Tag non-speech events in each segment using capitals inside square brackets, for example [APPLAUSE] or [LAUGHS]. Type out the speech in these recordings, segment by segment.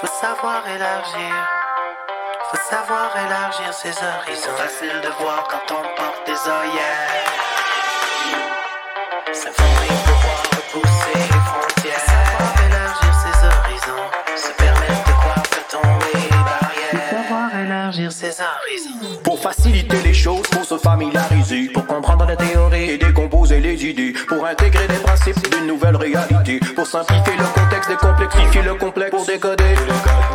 Faut savoir élargir. Faut savoir élargir ses horizons. Facile de voir quand on porte des œillères. Ça fait pouvoir repousser Pour faciliter les choses, pour se familiariser, pour comprendre les théories et décomposer les idées, pour intégrer les principes d'une nouvelle réalité, pour simplifier le contexte, décomplexifier le complexe, pour décoder,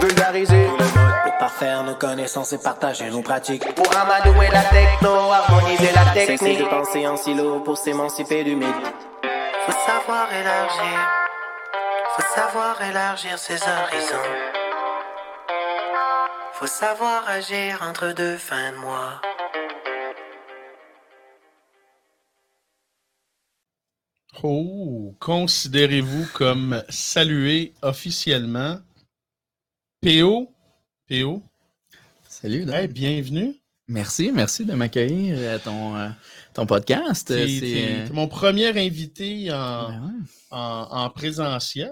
vulgariser, Le parfaire nos connaissances et partager nos pratiques. pour amadouer la techno, harmoniser la Cesser technique. de penser en silo pour s'émanciper du mythe. Faut savoir élargir. Faut savoir élargir ses horizons. Faut savoir agir entre deux fins de mois. Oh, considérez-vous comme salué officiellement? PO, PO, Salut, Dan. hey, bienvenue. Merci, merci de m'accueillir à ton, euh, ton podcast. T'es C'est, t'es- euh, t'es mon premier invité en, ben en, en présentiel.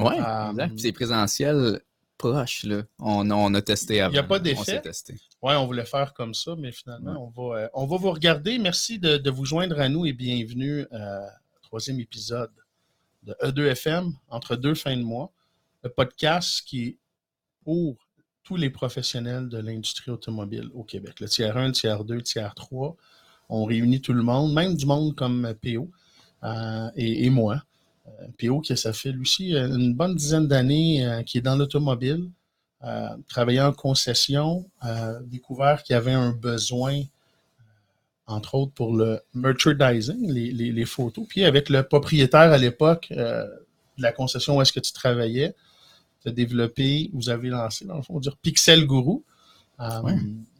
Euh, exact. Puis c'est présentiel proche, là. On, on a testé avant. Y a pas On d'effet? Ouais, on voulait faire comme ça, mais finalement, on, va, euh, on va vous regarder. Merci de, de vous joindre à nous et bienvenue euh, au troisième épisode de E2FM, entre deux fins de mois. Le podcast qui est pour tous les professionnels de l'industrie automobile au Québec. Le tiers 1, le tiers 2, le tiers 3. On réunit tout le monde, même du monde comme PO euh, et, et moi. Euh, PO, qui ça fait lui aussi euh, une bonne dizaine d'années euh, qui est dans l'automobile, euh, travaillé en concession, euh, découvert qu'il y avait un besoin, entre autres pour le merchandising, les, les- les photos. Puis avec le propriétaire à l'époque de la concession où est-ce que tu travaillais, tu as développé, vous avez lancé, dans le fond, dire Pixel Guru, Ouais.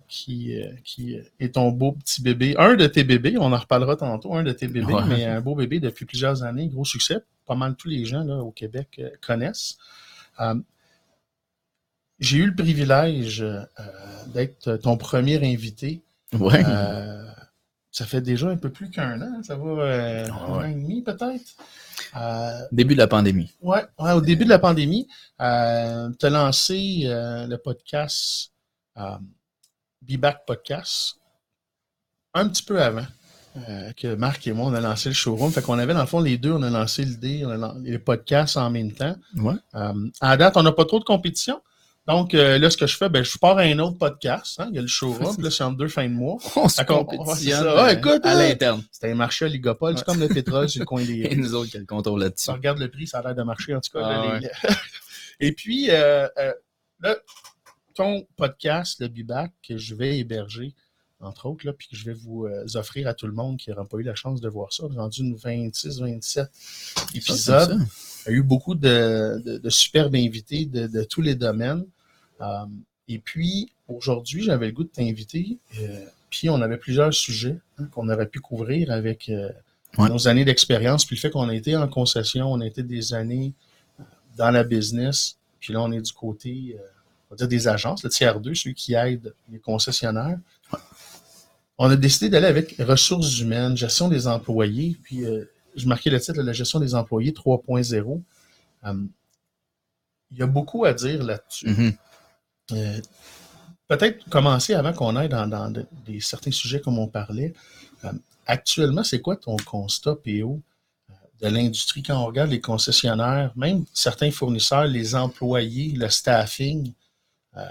qui, qui est ton beau petit bébé. Un de tes bébés, on en reparlera tantôt, un de tes bébés, Ouais. mais un beau bébé depuis plusieurs années, gros succès. Pas mal tous les gens là, au Québec euh, connaissent. Euh, j'ai eu le privilège euh, d'être ton premier invité. Ouais. Euh, ça fait déjà un peu plus qu'un an, ça va euh, Ah un an et demi peut-être. Début de la pandémie. Ouais, ouais, au début de la pandémie, tu as lancé le podcast Be Back Podcast un petit peu avant euh, que Marc et moi, on a lancé le showroom. Fait qu'on avait, dans le fond, les deux, on a lancé l'idée, on les podcasts en même temps. Ouais. Euh, à date, on n'a pas trop de compétition. Donc, euh, là, ce que je fais, ben, je pars à un autre podcast. hein. Il y a le showroom, là, c'est en deux fins de mois. [LAUGHS] On se compétitionne ouais, c'est euh, écoute, à l'interne. C'était un marché oligopole, c'est comme le pétrole sur le coin des [LAUGHS] Et nous autres qui le contrôle là-dessus. regardes le prix, ça a l'air de marcher, en tout cas. Ah là, les- [LAUGHS] Et puis, là, ton podcast, le Bibac, que je vais héberger, entre autres, là, puis que je vais vous euh, offrir à tout le monde qui n'aura pas eu la chance de voir ça, rendu une 26, 27 épisodes. Il y a eu beaucoup de, de, de superbes invités de, de tous les domaines. Euh, et puis, aujourd'hui, j'avais le goût de t'inviter. euh, puis, on avait plusieurs sujets hein, qu'on aurait pu couvrir avec Ouais. nos années d'expérience. Puis le fait qu'on a été en concession, on a été des années dans la business. Puis là, on est du côté, on va dire des agences, le tiers 2, ceux qui aident les concessionnaires. On a décidé d'aller avec ressources humaines, gestion des employés. Puis, euh, je marquais le titre, la gestion des employés 3.0. Euh, il y a beaucoup à dire là-dessus. Mhm. Euh, Peut-être commencer avant qu'on aille dans, dans de- des, certains sujets comme on parlait. Euh, actuellement, c'est quoi ton constat, PO, euh, de l'industrie? Quand on regarde les concessionnaires, même certains fournisseurs, les employés, le staffing? euh,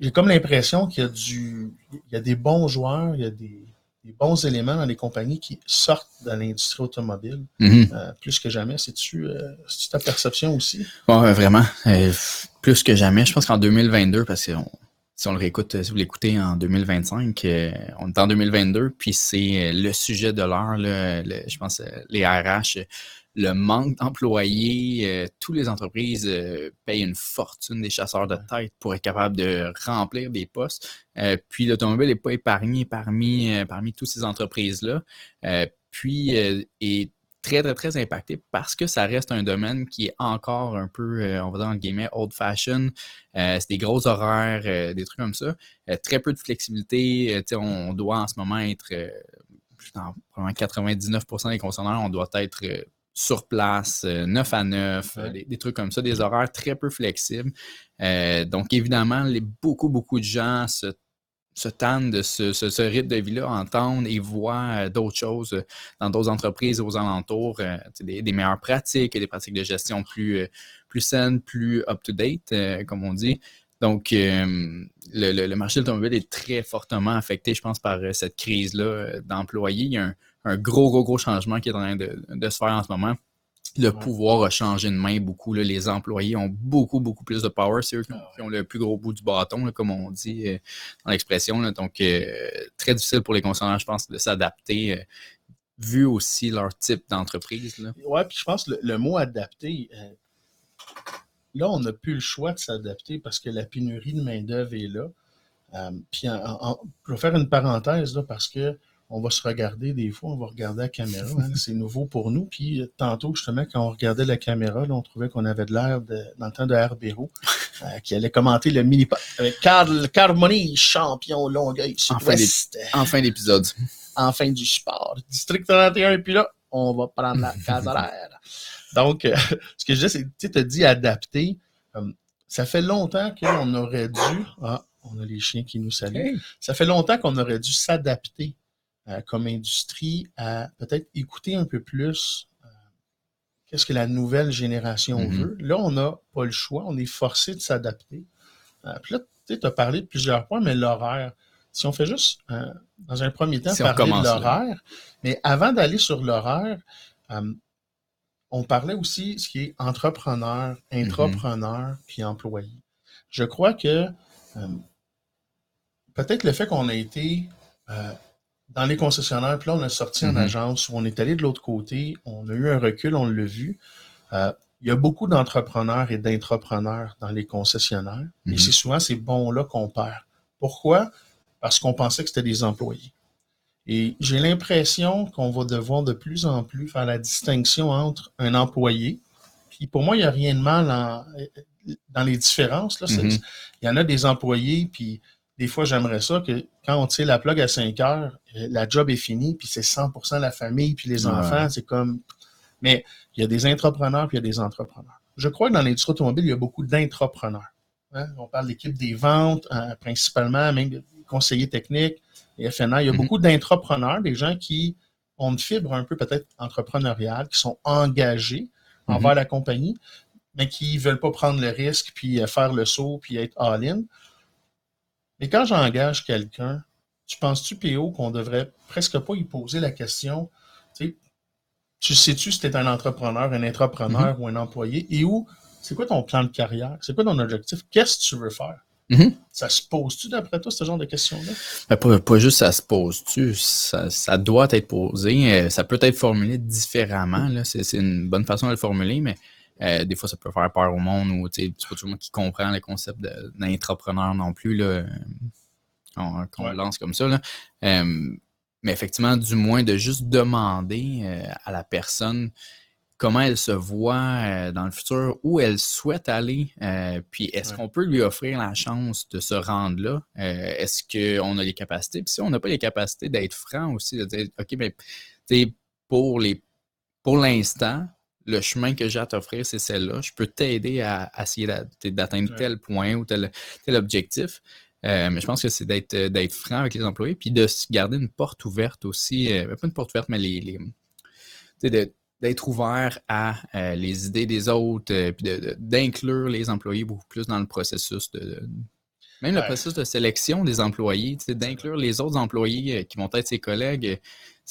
J'ai comme l'impression qu'il y a du, il y a des bons joueurs, il y a des, des bons éléments dans les compagnies qui sortent de l'industrie automobile Mhm. euh, plus que jamais. C'est-tu euh, ta perception aussi? Ouais, vraiment. Euh, plus que jamais. Je pense qu'en 2022, parce que on- si on le réécoute, si vous l'écoutez en 2025, euh, on est en 2022, puis c'est le sujet de l'heure, je pense, les RH, le manque d'employés, euh, toutes les entreprises euh, payent une fortune des chasseurs de tête pour être capable de remplir des postes. Euh, puis l'automobile n'est pas épargné parmi, euh, parmi toutes ces entreprises-là. Puis est très, très, très impacté parce que ça reste un domaine qui est encore un peu, on va dire entre guillemets, old-fashioned. Euh, c'est des gros horaires, des trucs comme ça. Très peu de flexibilité. Sais, on doit en ce moment être, dans probablement 99% des concessionnaires, on doit être sur place, 9 à 9, Ouais. des, des trucs comme ça, des horaires très peu flexibles. Euh, donc, évidemment, les, beaucoup, beaucoup de gens se, se tannent de ce, ce- ce rythme de vie-là, entendent et voient euh, d'autres choses euh, dans d'autres entreprises aux alentours, euh, des, des meilleures pratiques, des pratiques de gestion plus, euh, plus saines, plus up-to-date, euh, comme on dit. Donc, euh, le, le- le marché de l'automobile est très fortement affecté, je pense, par euh, cette crise-là euh, d'employés. Il y a un, un gros, gros, gros changement qui est en train de, de se faire en ce moment. Le Ouais. pouvoir a changé de main beaucoup. là. Les employés ont beaucoup, beaucoup plus de power. C'est eux qui ont, qui ont le plus gros bout du bâton, là, comme on dit euh, dans l'expression. Donc, euh, très difficile pour les consommateurs, je pense, de s'adapter, euh, vu aussi leur type d'entreprise. Ouais, puis je pense que le, le mot adapté, euh, là, on n'a plus le choix de s'adapter parce que la pénurie de main-d'œuvre est là. Puis, je vais faire une parenthèse là, parce que on va se regarder des fois, on va regarder la caméra. hein, c'est nouveau pour nous. Puis, euh, tantôt, justement, quand on regardait la caméra, là, on trouvait qu'on avait de l'air de- dans le temps de Herbero, euh, qui allait commenter le mini avec Carl Carmoni, champion Longueuil En fin d'épisode. en fin du sport. District 31, puis là, on va prendre la case horaire. Donc, euh, [LAUGHS] ce que je dis, c'est, tu sais, dit adapter. Euh, ça fait longtemps qu'on aurait dû. Ah, on a les chiens qui nous saluent. Ça fait longtemps qu'on aurait dû s'adapter euh, comme industrie à peut-être écouter un peu plus euh, qu'est-ce que la nouvelle génération Mhm. veut. Là, on n'a pas le choix, on est forcé de s'adapter. Euh, puis là, tu as parlé de plusieurs points, mais l'horaire, si on fait juste, euh, dans un premier temps, Si parler de l'horaire, mais avant d'aller sur l'horaire, euh, on parlait aussi ce qui est entrepreneur, intrapreneur, puis employé. Je crois que euh, peut-être le fait qu'on a été euh, dans les concessionnaires, puis là, on a sorti en Mhm. agence, ou on est allé de l'autre côté, on a eu un recul, on l'a vu. Euh, il y a beaucoup d'entrepreneurs et d'intrapreneurs dans les concessionnaires, et Mhm. c'est souvent ces bons-là qu'on perd. Pourquoi? Parce qu'on pensait que c'était des employés. Et j'ai l'impression qu'on va devoir de plus en plus faire la distinction entre un employé, puis pour moi, il n'y a rien de mal en- dans les différences. Là, Mhm. Il y en a des employés, puis des fois, j'aimerais ça que quand on tire la plug à 5 heures, euh, la job est finie, puis c'est 100% la famille, puis les Ouais. enfants, c'est comme... Mais il y a des intrapreneurs, puis il y a des entrepreneurs. Je crois que dans l'industrie automobile, il y a beaucoup d'intrapreneurs. Hein? On parle de l'équipe des ventes, euh, principalement, même conseillers techniques, les FNA. Il y a Mhm. beaucoup d'intrapreneurs, des gens qui ont une fibre un peu peut-être entrepreneuriale, qui sont engagés Mhm. envers la compagnie, mais qui ne veulent pas prendre le risque, puis euh, faire le saut, puis être all-in. Mais quand j'engage quelqu'un, tu penses-tu, PO, qu'on devrait presque pas y poser la question, tu sais, tu sais-tu si tu es un entrepreneur, un intrapreneur ou un employé, et où, c'est quoi ton plan de carrière? C'est quoi ton objectif? Qu'est-ce que tu veux faire? Mhm. Ça se pose-tu d'après toi, ce genre de questions-là? Ben, pas, pas juste ça se pose-tu, ça, ça doit être posé. euh, ça peut être formulé différemment. c'est une bonne façon de le formuler, mais euh, des fois, ça peut faire peur au monde ou c'est pas tout le monde qui comprend le concept de- d'intrapreneur non plus. Là, euh, qu'on Ouais. le lance comme ça. Là. Euh, mais effectivement, du moins de juste demander euh, à la personne comment elle se voit dans le futur, où elle souhaite aller, puis est-ce Ouais. qu'on peut lui offrir la chance de se rendre là? Est-ce qu'on a les capacités? Puis si on n'a pas les capacités d'être franc aussi, de dire, OK, mais sais, pour les pour l'instant, le chemin que j'ai à t'offrir, c'est celle-là. Je peux t'aider à, à essayer d'a- d'atteindre Ouais. tel point ou tel, tel objectif. Euh, mais je pense que c'est d'être d'être franc avec les employés, puis de garder une porte ouverte aussi. euh, pas une porte ouverte, mais les, d'être ouvert à euh, les idées des autres, euh, puis d'inclure les employés beaucoup plus dans le processus de. de- même le processus de sélection des employés, d'inclure les autres employés euh, qui vont être ses collègues, euh,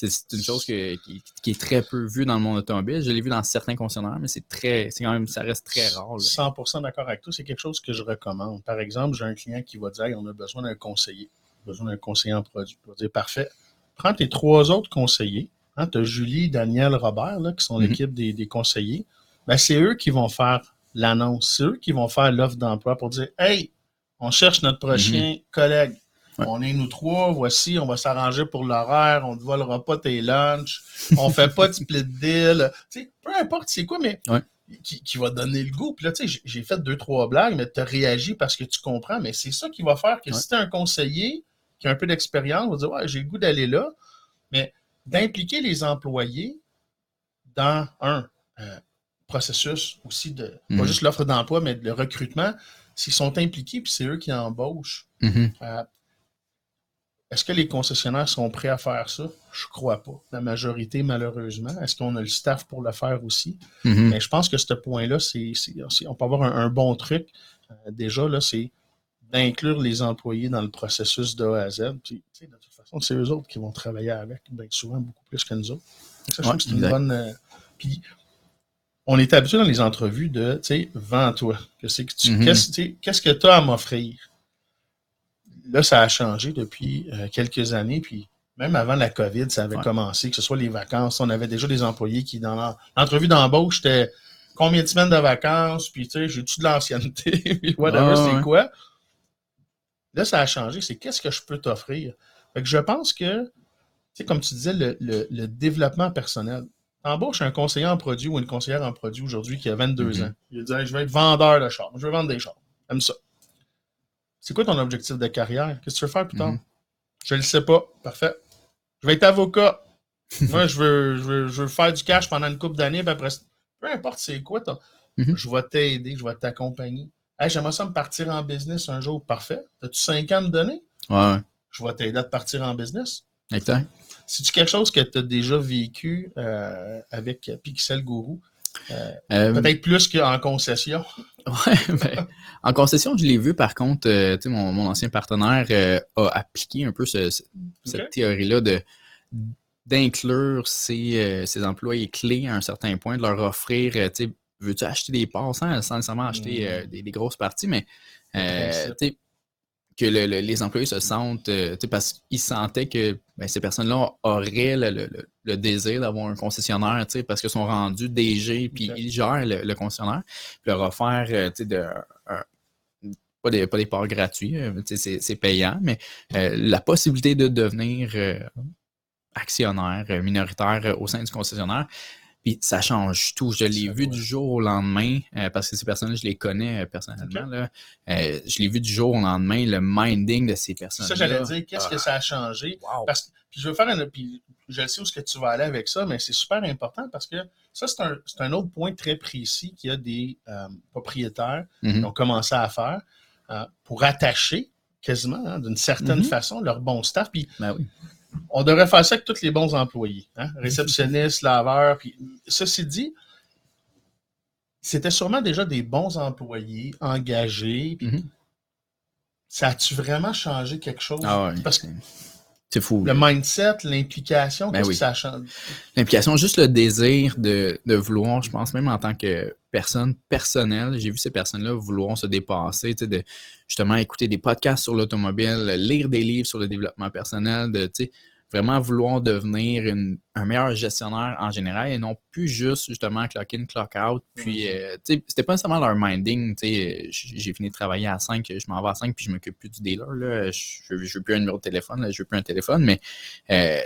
c'est une chose que- qui, qui est très peu vue dans le monde automobile. Je l'ai vu dans certains concessionnaires, mais c'est très, c'est quand même, ça reste très rare. là. 100% d'accord avec toi. C'est quelque chose que je recommande. Par exemple, j'ai un client qui va dire Hey, on a besoin d'un conseiller. On a besoin d'un conseiller en produit. Je vais dire parfait. Prends tes trois autres conseillers. tu as Julie, Daniel, Robert, là, qui sont Mhm. l'équipe des, des conseillers. Ben, c'est eux qui vont faire l'annonce. C'est eux qui vont faire l'offre d'emploi pour dire Hey, on cherche notre prochain collègue. Ouais. On est nous trois, voici, on va s'arranger pour l'horaire, on ne te volera pas tes lunchs, on fait pas de split deal. Peu importe c'est quoi, mais Ouais. qui, qui va donner le goût. Puis là, tu sais, j'ai- fait deux, trois blagues, mais tu as réagi parce que tu comprends. Mais c'est ça qui va faire que Ouais. si tu un conseiller qui a un peu d'expérience, on va dire Ouais, j'ai le goût d'aller là. Mais d'impliquer les employés dans un, euh, processus aussi de, Mhm. pas juste l'offre d'emploi, mais le recrutement, s'ils sont impliqués, puis c'est eux qui embauchent, Mhm. euh, est-ce que les concessionnaires sont prêts à faire ça? Je crois pas. La majorité, malheureusement. Est-ce qu'on a le staff pour le faire aussi? Mhm. Mais je pense que ce point-là, c'est, on peut avoir un, un bon truc. euh, déjà, là, c'est d'inclure les employés dans le processus de A à Z. Puis, de toute façon, c'est eux autres qui vont travailler avec, bien souvent beaucoup plus que nous autres. Ça, je Ouais, c'est une bonne. euh, puis, on est habitué dans les entrevues de, tu sais, vends-toi. Qu'est-ce que tu Mhm. sais, qu'est-ce que tu as à m'offrir? Là, ça a changé depuis euh, quelques années. Puis, même avant la COVID, ça avait Ouais. commencé, que ce soit les vacances. On avait déjà des employés qui, dans leur- l'entrevue d'embauche, c'était combien de semaines de vacances, puis tu sais, j'ai-tu de l'ancienneté, [LAUGHS] puis whatever, c'est ouais. quoi? Là, ça a changé. C'est qu'est-ce que je peux t'offrir? Fait que je pense que, tu sais, comme tu disais, le, le- le développement personnel. Embauche un conseiller en produit ou une conseillère en produit aujourd'hui qui a 22 Mhm. ans. Il dit Hey, Je vais être vendeur de chars. Je vais vendre des chars. J'aime ça. C'est quoi ton objectif de carrière? Qu'est-ce que tu veux faire plus tard? Mhm. Je le sais pas. Parfait. Je vais être avocat. [LAUGHS] Moi, je veux, je, veux, je veux faire du cash pendant une couple d'années, puis après, peu importe c'est quoi, Mhm. je vais t'aider, je vais t'accompagner. Hey, J'aimerais ça me partir en business un jour. Parfait. As-tu 5 ans à me donner? Ouais, ouais. Je vais t'aider à te partir en business. Exact. C'est-tu quelque chose que tu as déjà vécu euh, avec Pixel Guru? Euh, Peut-être plus qu'en concession. [LAUGHS] Ouais, ben, en concession, je l'ai vu, par contre, euh, mon, mon ancien partenaire euh, a appliqué un peu ce- ce- cette théorie-là de d'inclure ses, ses employés clés à un certain point, de leur offrir, veux-tu acheter des parts sans, sans nécessairement acheter Mm. euh, des, des grosses parties, mais que le- le- les employés se sentent, parce qu'ils sentaient que ben, ces personnes-là auraient le, le- le- désir d'avoir un concessionnaire, parce qu'ils sont rendus DG, puis ils gèrent le, le concessionnaire, puis leur offrir, euh, de, un- pas, des, pas des parts gratuits, euh, c'est payant, mais euh, la possibilité de devenir euh, actionnaire minoritaire au sein du concessionnaire. Puis ça change tout. Je l'ai vu du jour au lendemain, euh, parce que ces personnes-là, je les connais euh, personnellement. Là. Euh, je l'ai vu du jour au lendemain, le minding de ces C'est personnes-là. ça, j'allais dire. Qu'est-ce que ça a changé? Wow. Parce que, puis je veux faire un. Puis je sais où ce que tu vas aller avec ça, mais c'est super important parce que ça, c'est un, un autre point très précis qu'il y a des propriétaires qui Mhm. ont commencé à faire pour attacher quasiment, hein, d'une certaine Mhm. façon, leur bon staff. Puis Ben oui. On devrait faire ça avec tous les bons employés. Hein? Réceptionnistes, laveurs. Puis, ceci dit, c'était sûrement déjà des bons employés, engagés. Puis, Mhm. ça a-tu vraiment changé quelque chose? Ah ouais, Parce que c'est- c'est fou. le mindset, l'implication, Ben qu'est-ce oui. que ça change? L'implication, juste le désir de, de vouloir, je pense même en tant que personne personnelle, j'ai vu ces personnes-là vouloir se dépasser, tu sais, de justement écouter des podcasts sur l'automobile, lire des livres sur le développement personnel, de tu sais, vraiment vouloir devenir une- un meilleur gestionnaire en général et non plus juste justement clock in, clock out. Puis, euh, tu sais, c'était pas nécessairement leur minding. tu sais, J'ai fini de travailler à 5, je m'en vais à 5 puis je m'occupe plus du dealer. Là. Je, je, veux plus un numéro de téléphone, là, je veux plus un téléphone, mais euh,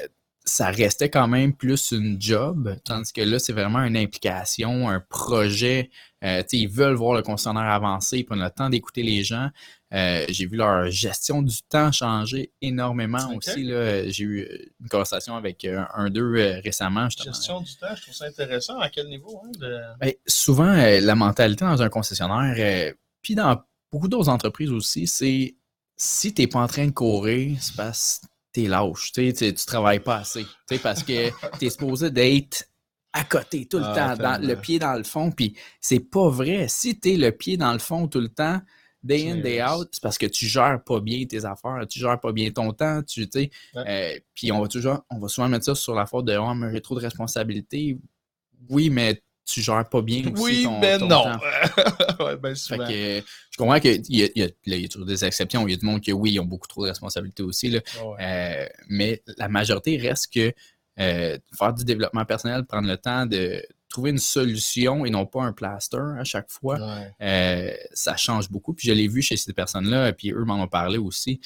ça restait quand même plus une job, tandis que là, c'est vraiment une implication, un projet. Euh, tu sais, ils veulent voir le concessionnaire avancer, ils prennent le temps d'écouter les gens. Euh, j'ai vu leur gestion du temps changer énormément aussi. là. J'ai eu une conversation avec euh, un d'eux euh, récemment. justement. Gestion du temps, je trouve ça intéressant. À quel niveau? Hein, de... Ben, souvent, la mentalité dans un concessionnaire, puis dans beaucoup d'autres entreprises aussi, c'est si tu n'es pas en train de courir, c'est parce que tu es lâche, tu tu travailles pas assez. tu Parce que [LAUGHS] tu es supposé d'être à côté tout le Ah, temps, dans, le pied dans le fond, puis c'est pas vrai. Si tu es le pied dans le fond tout le temps, day in, day out, c'est parce que tu gères pas bien tes affaires, tu gères pas bien ton temps, tu sais. Ouais. euh, puis on va toujours, on va souvent mettre ça sur la faute de oh, mais j'ai trop de responsabilités. Oui, mais tu gères pas bien aussi Oui, ton, mais ton non. temps. [LAUGHS] ouais, ben Fait souvent. que, euh, je comprends qu'il y y, a, y toujours des exceptions. Il y a du monde qui, oui, ils ont beaucoup trop de responsabilités aussi. Là. Ouais. Euh, mais la majorité reste que euh, faire du développement personnel, prendre le temps de trouver une solution et non pas un plaster à chaque fois, Ouais. euh, ça change beaucoup. Puis je l'ai vu chez ces personnes-là, puis eux m'en ont parlé aussi,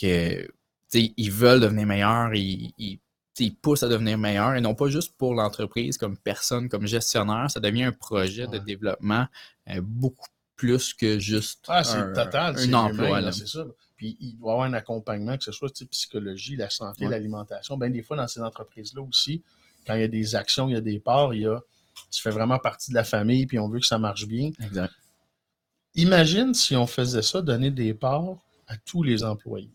que ils veulent devenir meilleurs, ils, ils, poussent à devenir meilleurs, et non pas juste pour l'entreprise comme personne, comme gestionnaire, ça devient un projet de développement euh, beaucoup plus que juste Ah, un, total. un c'est emploi. C'est ça. Puis il doit y avoir un accompagnement, que ce soit psychologie, la santé, Ouais. l'alimentation. Bien, des fois, dans ces entreprises-là aussi, quand il y a des actions, il y a des parts, il y a tu fais vraiment partie de la famille, puis on veut que ça marche bien. Exact. Imagine si on faisait ça, donner des parts à tous les employés.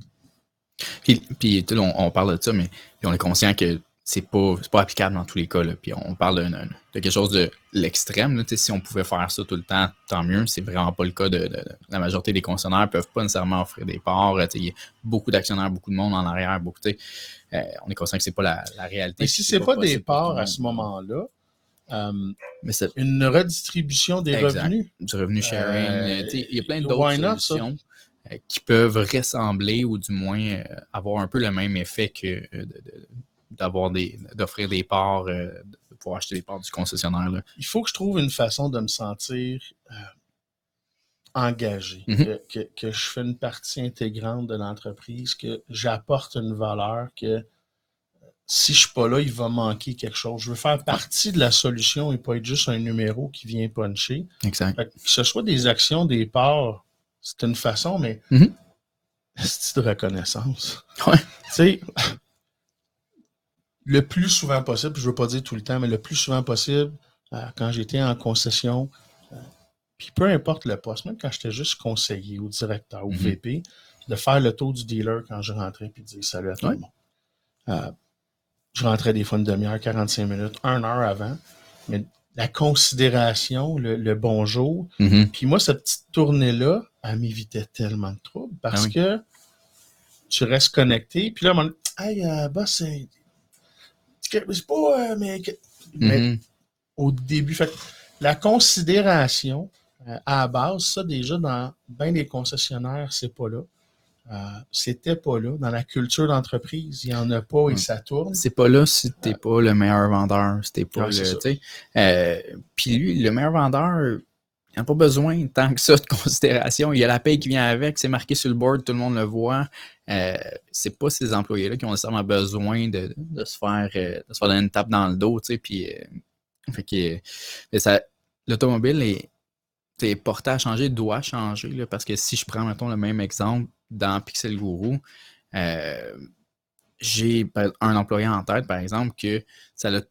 Puis, puis on, on parle de ça, mais puis on est conscient que c'est pas, pas applicable dans tous les cas. Là. Puis on parle de, de- quelque chose de l'extrême. Si on pouvait faire ça tout le temps, tant mieux. C'est vraiment pas le cas de, de- de- la majorité des concessionnaires peuvent pas nécessairement offrir des parts. Sais, Il y a beaucoup d'actionnaires, beaucoup de monde en arrière. Beaucoup. Euh, on est conscient que c'est pas la, la réalité. Mais si c'est pas des pour tout parts à ce moment-là, euh, Mais une redistribution des Exact. revenus. du revenu sharing. Euh, euh, tu sais, il y a plein d'autres solutions euh, qui peuvent ressembler ou du moins euh, avoir un peu le même effet que euh, de- de- d'avoir des d'offrir des parts, euh, de pouvoir acheter des parts du concessionnaire. Là. il faut que je trouve une façon de me sentir euh, engagé, Mhm. que, que- que je fais une partie intégrante de l'entreprise, que j'apporte une valeur, que euh, si je suis pas là, il va manquer quelque chose. Je veux faire partie de la solution et pas être juste un numéro qui vient puncher. Exact. Fait que, ce soit des actions, des parts, c'est une façon, mais Mhm. c'est de reconnaissance. Ouais. Tu sais, le plus souvent possible, je veux pas dire tout le temps, mais le plus souvent possible, euh, quand j'étais en concession, euh, puis peu importe le poste, même quand j'étais juste conseiller ou directeur ou Mhm. VP, de faire le tour du dealer quand je rentrais puis de dire salut à tout le monde. Euh, je rentrais des fois une demi-heure, 45 minutes, une heure avant, mais la considération, le, le bonjour, Mhm. puis moi, cette petite tournée-là, elle m'évitait tellement de troubles parce Ah oui. que tu restes connecté. Puis là, moment donné, hey, euh, boss, c'est c'est pas. euh, mais, mais Mhm. au début, fait, la considération euh, à la base, ça déjà dans bien des concessionnaires, c'est pas là. Euh, C'était pas là. Dans la culture d'entreprise, il n'y en a pas et ça tourne. C'est pas là si t'es pas le meilleur vendeur, t'es pas. Euh, Puis lui, le meilleur vendeur, il n'a pas besoin tant que ça de [LAUGHS] considération. Il y a la paye qui vient avec, c'est marqué sur le board, tout le monde le voit. Euh, c'est pas ces employés-là qui ont nécessairement besoin de, de se faire euh, de se faire donner une tape dans le dos, tu sais. Puis, euh, fait que, mais ça, l'automobile est, est porté à changer, doit changer, là, parce que si je prends, mettons, le même exemple dans Pixel Guru, euh, j'ai un employé en tête, par exemple, que ça l'a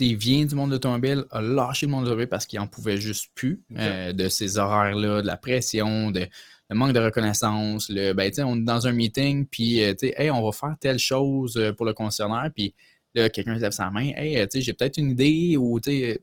il vient du monde de l'automobile, a lâché le monde de l'automobile parce qu'il en pouvait juste plus euh, de ces horaires-là, de la pression, de, le manque de reconnaissance. Le, ben, on est dans un meeting, puis, euh, hey, on va faire telle chose euh, pour le concessionnaire, puis là, quelqu'un lève sa main, hey, j'ai peut-être une idée, ou, tu sais,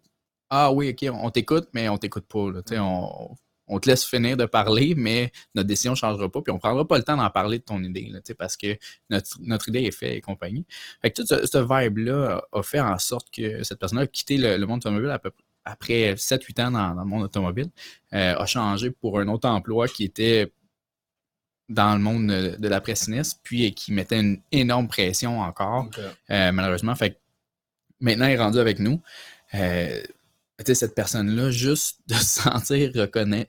ah oui, ok, on t'écoute, mais on t'écoute pas, là, on, on te laisse finir de parler, mais notre décision ne changera pas, puis on prendra pas le temps d'en parler de ton idée, là, parce que notre, notre idée est faite et compagnie. Fait que tout ce, ce vibe-là a, fait en sorte que cette personne-là a quitté le, le monde automobile à peu près après 7-8 ans dans, dans le monde automobile, euh, a changé pour un autre emploi qui était dans le monde de, la presse sinistre, puis qui mettait une énorme pression encore, euh, malheureusement. Fait que maintenant, il est rendu avec nous. Euh, cette personne-là, juste [LAUGHS] de se sentir reconna-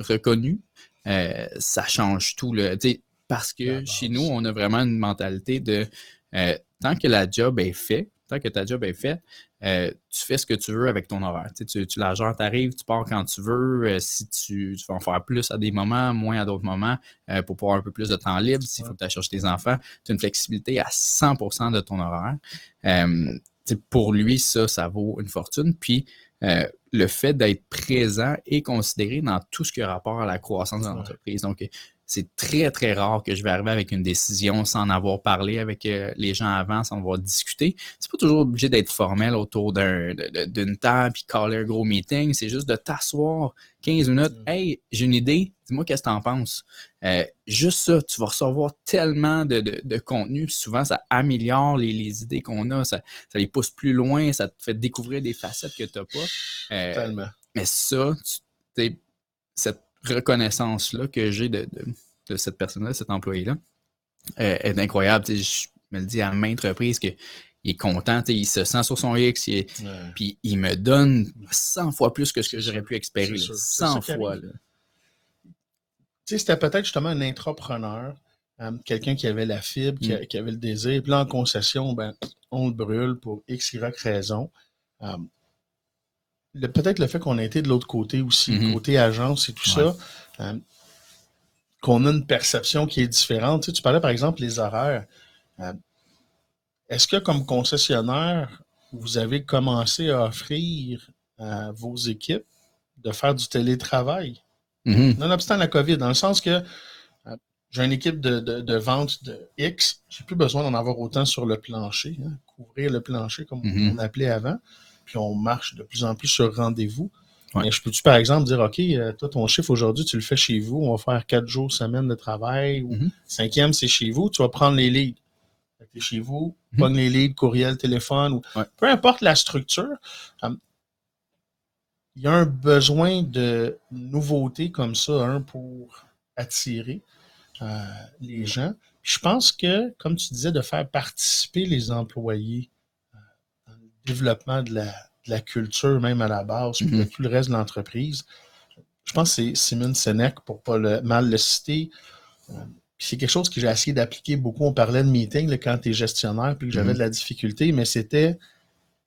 reconnu, euh, ça change tout. Là. Tu sais, Parce que chez nous, on a vraiment une mentalité de euh, tant que la job est faite, tant que ta job est faite, euh, tu fais ce que tu veux avec ton horaire. Tu, tu, tu la gères, tu pars quand tu veux. euh, si tu, tu vas en faire plus à des moments, moins à d'autres moments, euh, pour pouvoir un peu plus de temps libre, s'il faut que tu ailles chercher tes enfants, tu as une flexibilité à 100% de ton horaire. Tu sais, pour lui, ça, ça vaut une fortune. Puis, euh, le fait d'être présent et considéré dans tout ce qui a rapport à la croissance de l'entreprise. Donc, c'est très, très rare que je vais arriver avec une décision sans en avoir parlé avec euh, les gens avant, sans avoir discuté. C'est pas toujours obligé d'être formel autour d'une table puis caller un gros meeting. C'est juste de t'asseoir 15 minutes. Hey, j'ai une idée. Dis-moi qu'est-ce que t'en penses. Euh, juste ça, tu vas recevoir tellement de, de- de contenu. Souvent, ça améliore les, les idées qu'on a. Ça, ça les pousse plus loin. Ça te fait découvrir des facettes que tu n'as pas. Euh, Tellement. mais ça, tu- cette reconnaissance-là que j'ai de, de- de cette personne-là, cet employé-là, euh, est incroyable. T'sais, Je me le dis à maintes reprises qu'il est content, il se sent sur son X, il est- Ouais. puis il me donne 100 fois plus que ce que j'aurais pu espérer. C'est là. sûr. C'est 100 ça qui fois. c'était peut-être justement un intrapreneur, euh, quelqu'un qui avait la fibre, qui, a- qui avait le désir. Puis là, en concession, ben, on le brûle pour X, Y raison. Euh, peut-être le fait qu'on a été de l'autre côté aussi, Mhm. côté agence et tout ça, euh, qu'on a une perception qui est différente. Tu, sais, tu parlais par exemple les horaires. Euh, Est-ce que comme concessionnaire vous avez commencé à offrir à vos équipes de faire du télétravail? Mhm. Nonobstant la COVID, dans le sens que euh, j'ai une équipe de, de- de vente de X, j'ai plus besoin d'en avoir autant sur le plancher, hein, couvrir le plancher comme Mhm. on appelait avant, puis on marche de plus en plus sur rendez-vous. Ouais. Mais je peux-tu, par exemple, dire, OK, euh, toi, ton chiffre aujourd'hui, tu le fais chez vous, on va faire quatre jours semaine de travail, ou Mhm. cinquième, c'est chez vous, tu vas prendre les leads. T'es chez vous, pogne les leads, courriel, téléphone, ou Ouais. peu importe la structure, euh, il y a un besoin de nouveautés comme ça, hein, pour attirer euh, les gens. Je pense que, comme tu disais, de faire participer les employés développement de la, de la culture, même à la base, puis de Mhm. tout le reste de l'entreprise. Je pense que c'est Simon Sinek, pour pas le, mal le citer. Euh, c'est quelque chose que j'ai essayé d'appliquer beaucoup. On parlait de meeting là, quand tu es gestionnaire, puis que j'avais Mhm. de la difficulté, mais c'était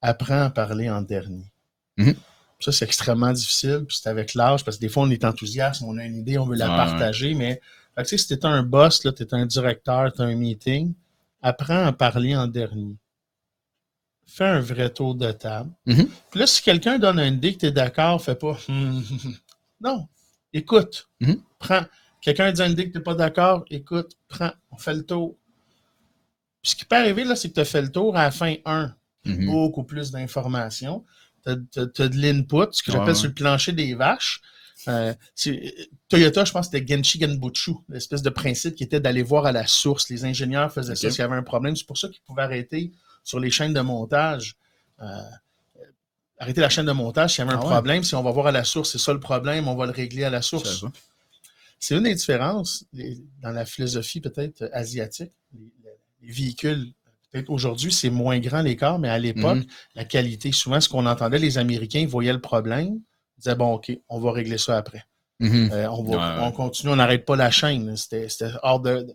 apprends à parler en dernier. Mhm. Ça, c'est extrêmement difficile, puis c'est avec l'âge, parce que des fois, on est enthousiaste, on a une idée, on veut la partager, mais fait que, tu sais, si t'es un boss, tu es un directeur, tu as un meeting, apprends à parler en dernier. Fais un vrai tour de table. Mhm. Puis là, si quelqu'un donne une idée que tu es d'accord, fais pas Hum, hum, hum. Non, écoute. Mhm. Prends. Quelqu'un dit une idée que tu n'es pas d'accord, écoute, prends, on fait le tour. Puis ce qui peut arriver, là, c'est que tu as fait le tour à la fin 1 Mhm. beaucoup plus d'informations. Tu as, de l'input, ce que j'appelle ouais. sur le plancher des vaches. Euh, Toyota, je pense que c'était Genshi Genbutsu, l'espèce de principe qui était d'aller voir à la source. Les ingénieurs faisaient ça s'il y avait un problème. C'est pour ça qu'ils pouvaient arrêter sur les chaînes de montage. euh, arrêter la chaîne de montage s'il y avait un Ah ouais? problème. Si on va voir à la source, c'est ça le problème, on va le régler à la source. C'est une des différences dans la philosophie peut-être asiatique. Les, les véhicules, peut-être aujourd'hui, c'est moins grand l'écart, mais à l'époque, Mhm. la qualité, souvent, ce qu'on entendait, les Américains voyaient le problème, ils disaient, bon, OK, on va régler ça après. Mhm. Euh, on, va, Ouais, on continue, on n'arrête pas la chaîne. C'était hors de...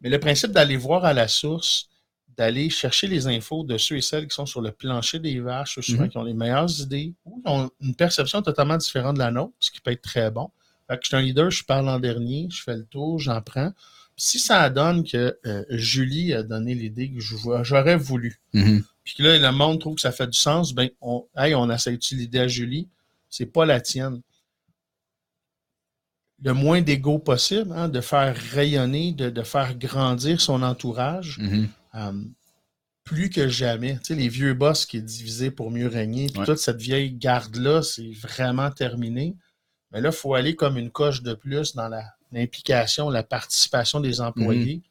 Mais le principe d'aller voir à la source, d'aller chercher les infos de ceux et celles qui sont sur le plancher des vaches, ceux souvent Mhm. qui ont les meilleures idées, ou qui ont une perception totalement différente de la nôtre, ce qui peut être très bon. Fait que je suis un leader, je parle en dernier, je fais le tour, j'en prends. Si ça donne que euh, Julie a donné l'idée que j'aurais voulu, Mhm. puis que là, le monde trouve que ça fait du sens, ben, on, hey, on essaie-tu l'idée à Julie? C'est pas la tienne. Le moins d'ego possible, hein, de faire rayonner, de, de faire grandir son entourage, Mhm. Euh, plus que jamais. Tu sais, les vieux boss qui est divisé pour mieux régner, puis Ouais. toute cette vieille garde-là, c'est vraiment terminé. Mais là, il faut aller comme une coche de plus dans l'implication, la participation des employés.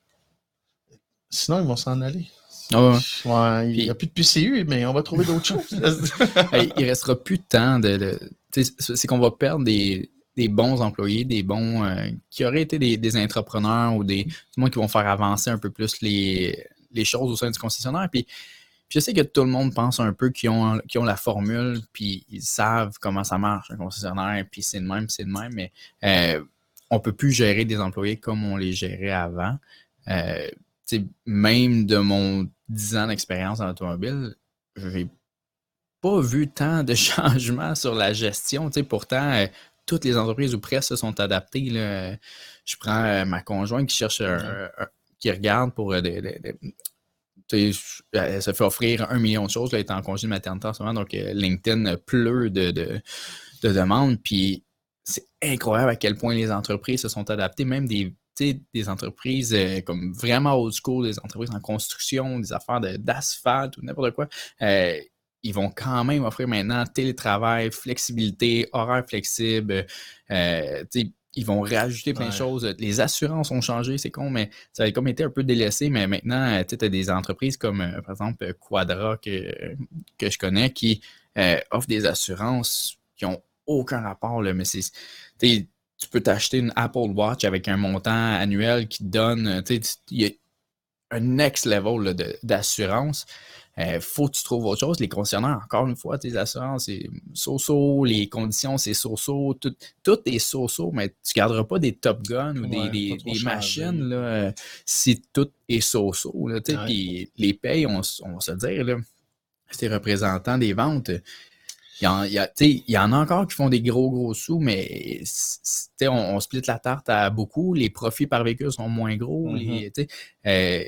Sinon, ils vont s'en aller. Ah ouais. Ouais, il n'y a plus de PCU, mais on va trouver d'autres [LAUGHS] choses. [LAUGHS] Hey, il restera plus de temps de. c'est qu'on va perdre des, des bons employés, des bons euh, qui auraient été des, des entrepreneurs ou des du moins qui vont faire avancer un peu plus les, les choses au sein du concessionnaire. Puis, puis je sais que tout le monde pense un peu qu'ils ont, qu'ils ont la formule, puis ils savent comment ça marche un concessionnaire, puis c'est de même, c'est de même, mais euh, on peut plus gérer des employés comme on les gérait avant. Euh, même de mon 10 ans d'expérience en automobile, j'ai pas vu tant de [LAUGHS] changements sur la gestion. Pourtant, euh, toutes les entreprises ou presque se sont adaptées. là. Je prends euh, ma conjointe qui cherche un- un- qui regarde pour euh, des- elle se fait offrir un million de choses. Là, elle est en congé de maternité en ce moment, donc euh, LinkedIn pleut de, de, de demandes. Puis c'est incroyable à quel point les entreprises se sont adaptées, même des, des entreprises euh, comme vraiment old school, des entreprises en construction, des affaires d'asphalte ou n'importe quoi. Euh, ils vont quand même offrir maintenant télétravail, flexibilité, horaire flexible. euh, ils vont rajouter plein de Ouais. choses. Les assurances ont changé, c'est con, mais ça a comme été un peu délaissé. Mais maintenant, tu as des entreprises comme, euh, par exemple, Quadra que, que je connais qui euh, offrent des assurances qui ont aucun rapport. Là, mais c'est, tu peux t'acheter une Apple Watch avec un montant annuel qui te donne, tu sais, il y a un next level là, de- d'assurance. Euh, faut que tu trouves autre chose. Les concessionnaires, encore une fois, tes assurances, c'est so-so, les conditions, c'est so-so, tout, tout est so-so, mais tu garderas pas des Top Gun ou des, Ouais, machines là, euh, si tout est so-so. Ouais. Les payes, on, va se dire, là, ces représentants des ventes, il y, en, il y a- tu sais, il y en a encore qui font des gros, gros sous, mais on, on split la tarte à beaucoup. Les profits par véhicule sont moins gros. Mhm. les- sais, euh,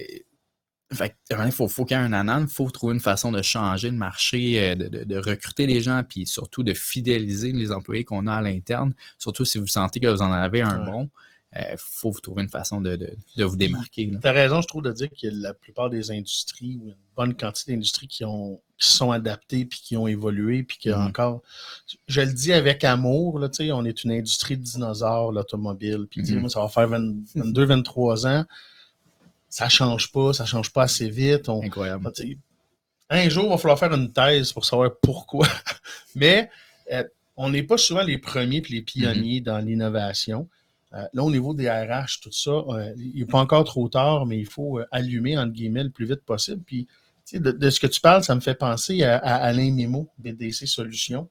Fait il faut, faut qu'il y ait un anan, il faut trouver une façon de changer le marché, euh, de, de- de recruter les gens, puis surtout de fidéliser les employés qu'on a à l'interne. Surtout si vous sentez que vous en avez un Ouais. bon, il faut vous trouver une façon de, vous démarquer. Tu as raison, je trouve, de dire que la plupart des industries, ou une bonne quantité d'industries qui, ont, qui se sont adaptées, puis qui ont évolué, puis qui Mhm. encore. Je le dis avec amour, là, on est une industrie de dinosaures, l'automobile. Puis, Mhm. moi, ça va faire 20 22, 23 ans. Ça change pas, ça change pas assez vite. On, Incroyable. un jour, il va falloir faire une thèse pour savoir pourquoi. [LAUGHS] Mais euh, on n'est pas souvent les premiers puis les pionniers dans l'innovation. Euh, là, au niveau des RH, tout ça, euh, il n'est pas encore trop tard, mais il faut allumer, entre guillemets, le plus vite possible. Puis, de, de ce que tu parles, ça me fait penser à, à Alain Mimo, BDC Solutions,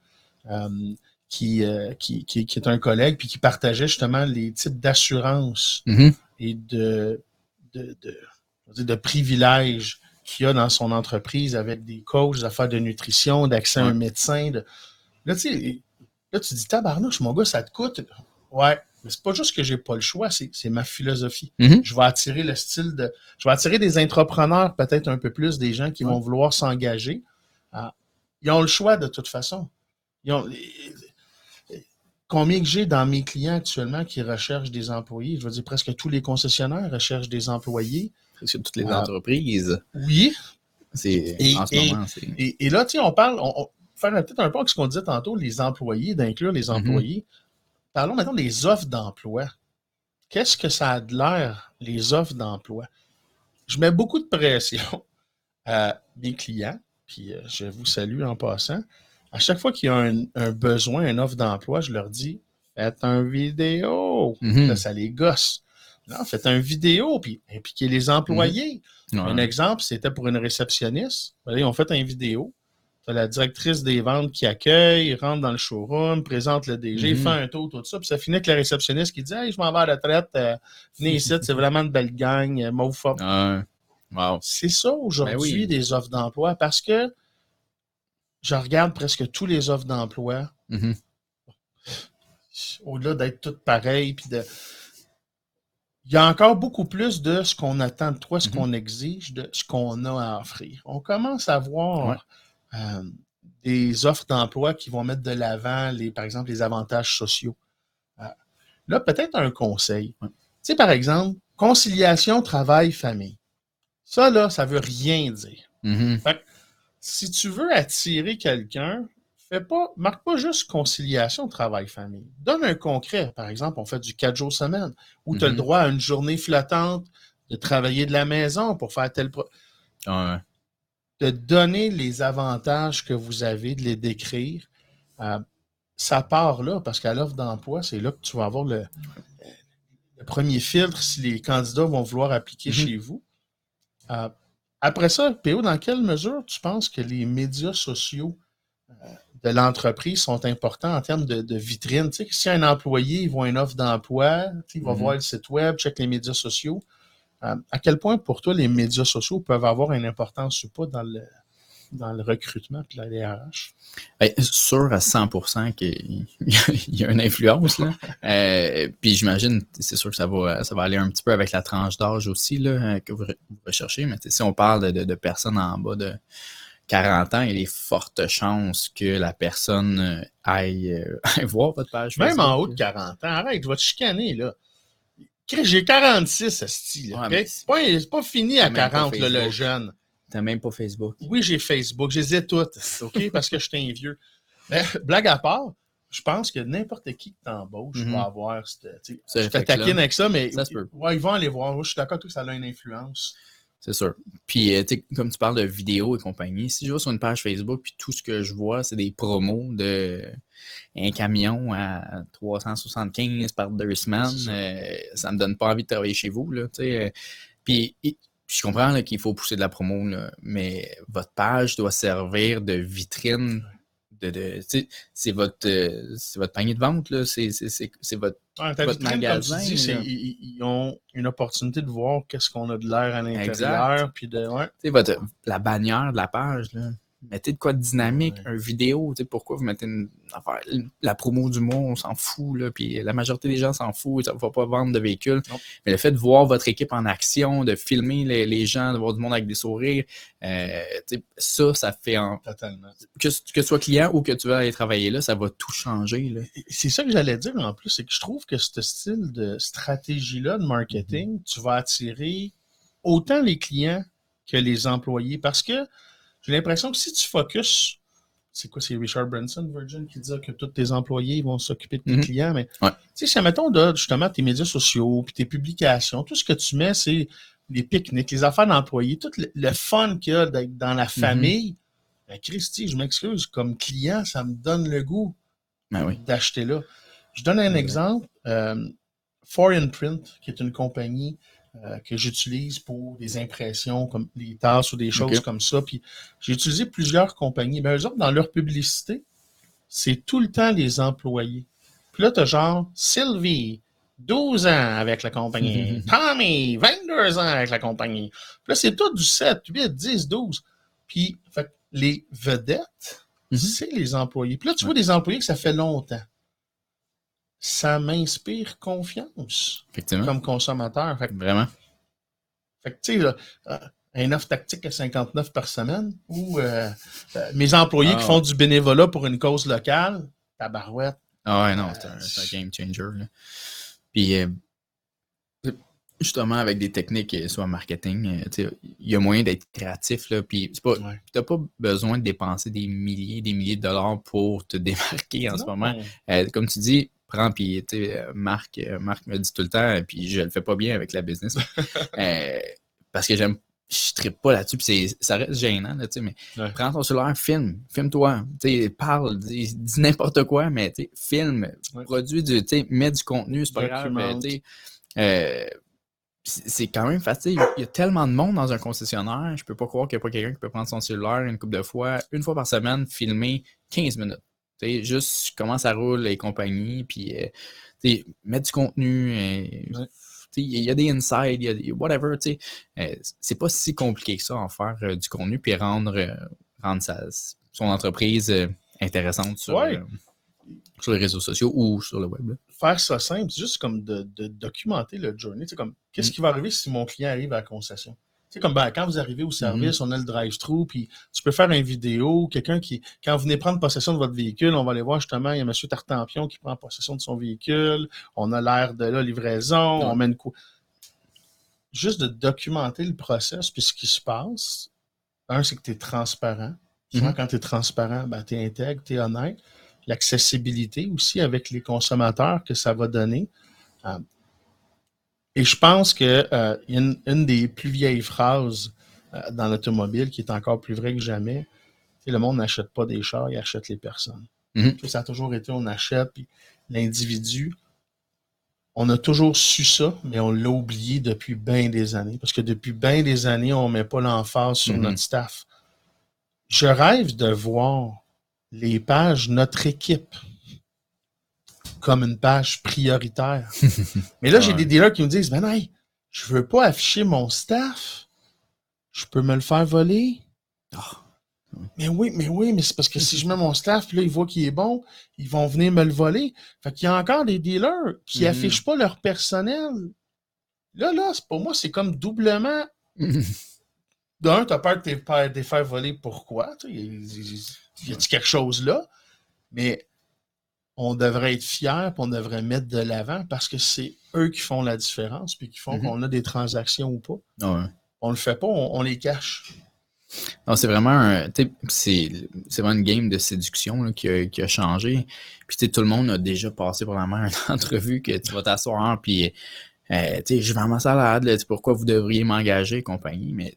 qui, qui, qui, qui est un collègue, puis qui partageait justement les types d'assurance Mhm. et de, de, de, privilèges qu'il y a dans son entreprise avec des coachs, des affaires de nutrition, d'accès à un médecin. De... Là, tu sais, là, tu dis, tabarnouche, mon gars, ça te coûte. Ouais, mais c'est pas juste que j'ai pas le choix, c'est ma philosophie. Mhm. Je vais attirer le style de. Je vais attirer des entrepreneurs, peut-être un peu plus, des gens qui vont vouloir s'engager. Ah, ils ont le choix de toute façon. Ils ont- Combien que j'ai dans mes clients actuellement qui recherchent des employés? Je veux dire, presque tous les concessionnaires recherchent des employés. Presque toutes les Ah. entreprises. Oui. C'est, Et- en ce et- moment, c'est. Et, et là, tu sais, on parle, on, on- faire un- peut-être un peu avec ce qu'on disait tantôt, les employés, d'inclure les employés. Parlons maintenant des offres d'emploi. Qu'est-ce que ça a de l'air, les offres d'emploi? Je mets beaucoup de pression [LAUGHS] à mes clients, puis euh, je vous salue en passant. À chaque fois qu'il y a un, un besoin, une offre d'emploi, je leur dis faites un vidéo. Mhm. Là, ça les gosse. Non, faites un vidéo, puis impliquez les employés. Ouais. Un exemple, c'était pour une réceptionniste. Ben, Ils ont fait une vidéo. La directrice des ventes qui accueille, rentre dans le showroom, présente le DG, Mhm. fait un tour, tout ça. Puis ça finit avec la réceptionniste qui dit Hey, je m'en vais à la retraite, euh, venez ici, c'est vraiment une belle gang, euh, mauve fort. Ouais. Wow. C'est ça aujourd'hui Ben oui. des offres d'emploi parce que je regarde presque tous les offres d'emploi Mhm. au-delà d'être toutes pareilles, puis de. Il y a encore beaucoup plus de ce qu'on attend de toi, ce Mhm. qu'on exige, de ce qu'on a à offrir. On commence à voir euh, des offres d'emploi qui vont mettre de l'avant, les, par exemple, les avantages sociaux. Euh, là, peut-être un conseil. Ouais. Tu sais, par exemple, conciliation travail-famille. Ça, là, ça veut rien dire Mhm. Si tu veux attirer quelqu'un, fais pas, marque pas juste conciliation travail-famille. Donne un concret. Par exemple, on fait du 4 jours semaine, où tu as le Mhm. droit à une journée flottante de travailler de la maison pour faire tel. pro- Ouais. De donner les avantages que vous avez, de les décrire. Euh, ça part là, parce qu'à l'offre d'emploi, c'est là que tu vas avoir le, le premier filtre si les candidats vont vouloir appliquer Mhm. chez vous. Euh, après ça, PO, dans quelle mesure tu penses que les médias sociaux euh, de l'entreprise sont importants en termes de, de vitrine? Tu sais, que si un employé il voit une offre d'emploi, tu sais, il va Mhm. voir le site web, check les médias sociaux. Euh, à quel point pour toi les médias sociaux peuvent avoir une importance ou pas dans le, dans le recrutement de la DRH? Sûr à 100% qu'il [LAUGHS] y a une influence. Là. [LAUGHS] Euh, puis j'imagine, c'est sûr que ça va, ça va aller un petit peu avec la tranche d'âge aussi là, euh, que vous re- vous recherchez. Mais tu si on parle de, de- de personnes en bas de 40 ans, il y a des fortes chances que la personne euh, aille, euh, [LAUGHS] aille voir votre page. Même en haut de 40 ans, arrête, je vais te chicaner, là. J'ai 46, esti, là. Ouais, ok? mais C'est pas, fini à T'as même pas 40, là, le jeune. T'as même pas Facebook. Oui, j'ai Facebook, je les ai toutes, OK? [LAUGHS] Parce que je suis un vieux. Mais, blague à part, je pense que n'importe qui que t'embauches Mhm. va avoir cette. Je te taquine avec ça, mais Ça se peut. ouais, ils vont aller voir. Je suis d'accord que ça a une influence. C'est sûr. Puis, euh, tu sais, comme tu parles de vidéos et compagnie, si je vais sur une page Facebook, puis tout ce que je vois, c'est des promos de un camion à 375 par deux semaines, ça. euh, ça me donne pas envie de travailler chez vous, là, euh. Puis, je comprends qu'il faut pousser de la promo, là, mais votre page doit servir de vitrine. De, de, c'est votre, euh, c'est votre panier de vente, là, c'est, votre Votre vitrine, magasin, dis, ils, ont une opportunité de voir qu'est-ce qu'on a de l'air à l'intérieur. Puis de, ouais. Tu sais, votre, la bannière de la page, là, mettez de quoi de dynamique, Ouais. un vidéo, tu sais, pourquoi vous mettez une la promo du mois, on s'en fout, là, puis la majorité des gens s'en foutent, ça ne va pas vendre de véhicules. Non. Mais le fait de voir votre équipe en action, de filmer les, les gens, de voir du monde avec des sourires, euh, tu sais, ça, ça fait en, Totalement. que, que tu sois client ou que tu veux aller travailler là, ça va tout changer. C'est ça que j'allais dire en plus, c'est que je trouve que ce style de stratégie-là de marketing, tu vas attirer autant les clients que les employés. Parce que j'ai l'impression que si tu focuses, c'est quoi, c'est Richard Branson, Virgin, qui dit que tous tes employés vont s'occuper de tes Mhm. clients, mais Ouais. tu sais, si mettons de, justement tes médias sociaux, puis tes publications, tout ce que tu mets, c'est les pique-niques, les affaires d'employés, tout le, le fun qu'il y a d'être dans la famille. Ben, Christy, je m'excuse, comme client, ça me donne le goût Ben oui. d'acheter là. Je donne un Ouais. exemple. Euh, Foreign Print, qui est une compagnie euh, que j'utilise pour des impressions comme des tasses ou des choses comme ça. Puis j'ai utilisé plusieurs compagnies. Ben, eux autres, dans leur publicité, c'est tout le temps les employés. Puis là, tu as genre Sylvie, 12 ans avec la compagnie. [LAUGHS] Tommy, 22 ans avec la compagnie. Puis là, c'est tout du 7, 8, 10, 12. Puis fait, les vedettes, Mhm. c'est les employés. Puis là, tu vois des employés que ça fait longtemps. Ça m'inspire confiance Effectivement. comme consommateur. Fait, que- Vraiment. fait que, tu sais, euh, un offre tactique à 59 par semaine ou euh, euh, mes employés Ah. qui font du bénévolat pour une cause locale, tabarouette. Ah ouais, non, c'est un, game changer. Là. Puis, euh, justement, avec des techniques, soit marketing, tu il y a moyen d'être créatif. Là, puis, Ouais. t'as pas besoin de dépenser des milliers, des milliers de dollars pour te [LAUGHS] démarquer en ce moment. Euh, comme tu dis, prends, puis, tu sais, euh, Marc, euh, Marc me dit tout le temps, puis je le fais pas bien avec la business. [LAUGHS] euh, parce que j'aime, je trippe pas là-dessus, puis ça reste gênant, là, tu sais, mais Ouais. prends ton cellulaire, filme, filme-toi, parle, dis, dis n'importe quoi, mais filme, Ouais. produis du, mets du contenu, c'est pas grave, Documente. tu sais. Euh, c'est c'est quand même facile. Il y a tellement de monde dans un concessionnaire. Je peux pas croire qu'il n'y a pas quelqu'un qui peut prendre son cellulaire une couple de fois, une fois par semaine, filmer 15 minutes. Juste comment ça roule, les compagnies, puis euh, mettre du contenu. euh, Ouais. Il y a des insides, il y a des whatever. Euh, c'est pas si compliqué que ça en faire du contenu puis rendre, rendre sa- son entreprise intéressante sur, Ouais. sur les réseaux sociaux ou sur le web. là. Faire ça simple, c'est juste comme de, de documenter le journey. Comme, qu'est-ce Mm. qui va arriver si mon client arrive à la concession? Tu sais, comme ben, quand vous arrivez au service, Mm-hmm. on a le drive-thru, puis tu peux faire une vidéo, quelqu'un qui, quand vous venez prendre possession de votre véhicule, on va aller voir justement, il y a M. Tartampion qui prend possession de son véhicule, on a l'air de la livraison, on une cou- Juste de documenter le process, puis ce qui se passe. Un, c'est que tu es transparent. Souvent, Mhm. quand tu es transparent, ben, tu es intègre, tu es honnête. L'accessibilité aussi avec les consommateurs que ça va donner. Euh, et je pense que euh, une, une des plus vieilles phrases euh, dans l'automobile qui est encore plus vraie que jamais. Sais, le monde n'achète pas des chars, il achète les personnes. Mhm. Sais, Ça a toujours été on achète, puis l'individu. On a toujours su ça, mais on l'a oublié depuis bien des années. Parce que depuis bien des années, on ne met pas l'emphase sur Mhm. notre staff. Je rêve de voir les pages Notre équipe comme une page prioritaire. [LAUGHS] Mais là, j'ai des dealers qui me disent Ben, hey, je veux pas afficher mon staff. Je peux me le faire voler. Ah. Mais oui, mais oui, mais c'est parce que si je mets mon staff, puis là, ils voient qu'il est bon, ils vont venir me le voler. Fait qu'il y a encore des dealers qui Mhm. affichent pas leur personnel. Là, là, pour moi, c'est comme doublement. [LAUGHS] D'un, t'as peur de te faire- voler. Pourquoi? Y a-t-il quelque chose là? Mais on devrait être fiers, puis on devrait mettre de l'avant parce que c'est eux qui font la différence, puis qui font Mhm. qu'on a des transactions ou pas. Ouais. On le fait pas, on, on les cache. Non, c'est vraiment un. C'est vraiment une game de séduction là, qui, a, qui a changé. Puis tout le monde a déjà passé probablement [LAUGHS] une entrevue que tu vas t'asseoir puis euh, je vends ma salade, là, tu sais, pourquoi vous devriez m'engager et compagnie, mais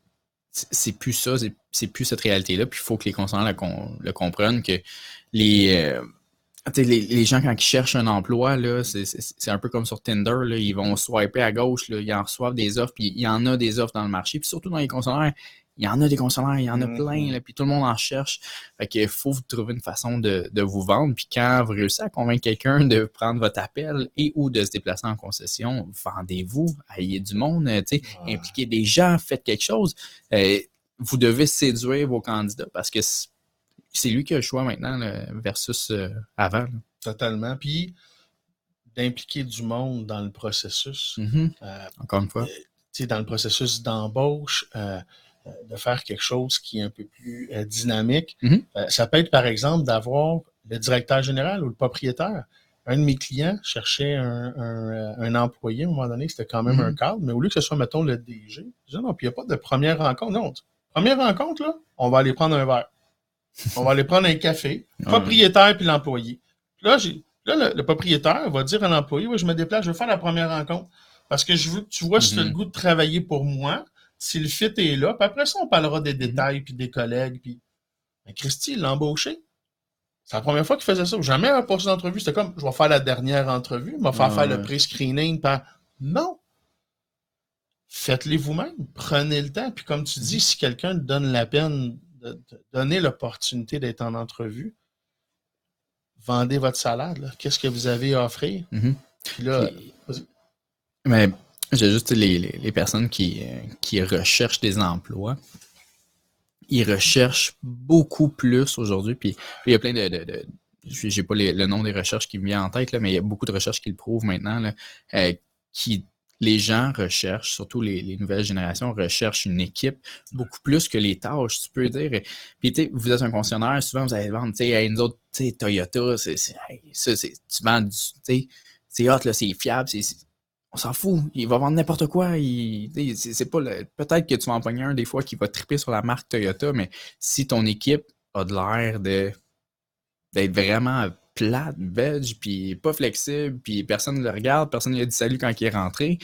c'est plus ça, c'est- plus cette réalité-là. Puis il faut que les consommateurs le, comprennent que les. euh, les, les gens, quand ils cherchent un emploi, c'est- un peu comme sur Tinder. Là, ils vont swiper à gauche, là, ils en reçoivent des offres, puis il y en a des offres dans le marché. Puis surtout dans les consommateurs, il y en a des consommateurs, il y en a plein, là, puis tout le monde en cherche. Fait qu'il faut vous trouver une façon de, de vous vendre. Puis quand vous réussissez à convaincre quelqu'un de prendre votre appel et ou de se déplacer en concession, vendez-vous, ayez du monde, impliquez des gens, faites quelque chose. Euh, vous devez séduire vos candidats parce que c'est lui qui a le choix maintenant là, versus euh, avant. là. Totalement. Puis d'impliquer du monde dans le processus. Mhm. Euh, Encore une fois. sais, dans le processus d'embauche, euh, euh, de faire quelque chose qui est un peu plus euh, dynamique. Mhm. Euh, ça peut être, par exemple, d'avoir le directeur général ou le propriétaire. Un de mes clients cherchait un, un, euh, un employé à un moment donné, c'était quand même un cadre, mais au lieu que ce soit, mettons, le DG, je non, puis il n'y a pas de première rencontre. Non, première rencontre, là, on va aller prendre un verre. On va aller prendre un café, Ouais. propriétaire puis l'employé. Là, le, le propriétaire va dire à l'employé, oui, je me déplace, je veux faire la première rencontre. Parce que je veux que tu vois si tu as Mhm. le goût de travailler pour moi, si le fit est là, puis après ça, on parlera Mhm. des détails, puis des collègues, puis... Mais Christy, il l'a embauché. C'est la première fois qu'il faisait ça. Jamais un poste d'entrevue. C'était comme, je vais faire la dernière entrevue, je vais faire le pré-screening. par- Non! Faites-les vous-même. Prenez le temps. Puis comme tu Mhm. dis, si quelqu'un te donne la peine de, de donner l'opportunité d'être en entrevue, vendez votre salade. Qu'est-ce que vous avez à offrir? Mhm. Puis là, Puis- Mais j'ai juste les, les, les personnes qui, euh, qui recherchent des emplois. Ils recherchent beaucoup plus aujourd'hui. Puis, il y a plein de. de, de j'ai j'ai pas les- le nom des recherches qui me vient en tête, là, mais il y a beaucoup de recherches qui le prouvent maintenant. Là, euh, qui les gens recherchent, surtout les, les nouvelles générations, recherchent une équipe beaucoup plus que les tâches, tu peux dire. Puis, tu sais, vous êtes un concessionnaire, souvent, vous allez vendre, tu sais, hey, nous autres, tu sais, Toyota, c'est, tu vends du, tu sais, c'est hot, là, c'est fiable, c'est, on s'en fout, il va vendre n'importe quoi, c'est, pas peut-être que tu vas en pogner un des fois qui va triper sur la marque Toyota, mais si ton équipe a de l'air de, d'être vraiment plate, veg, puis pas flexible, puis personne ne le regarde, personne ne lui a dit salut quand il est rentré,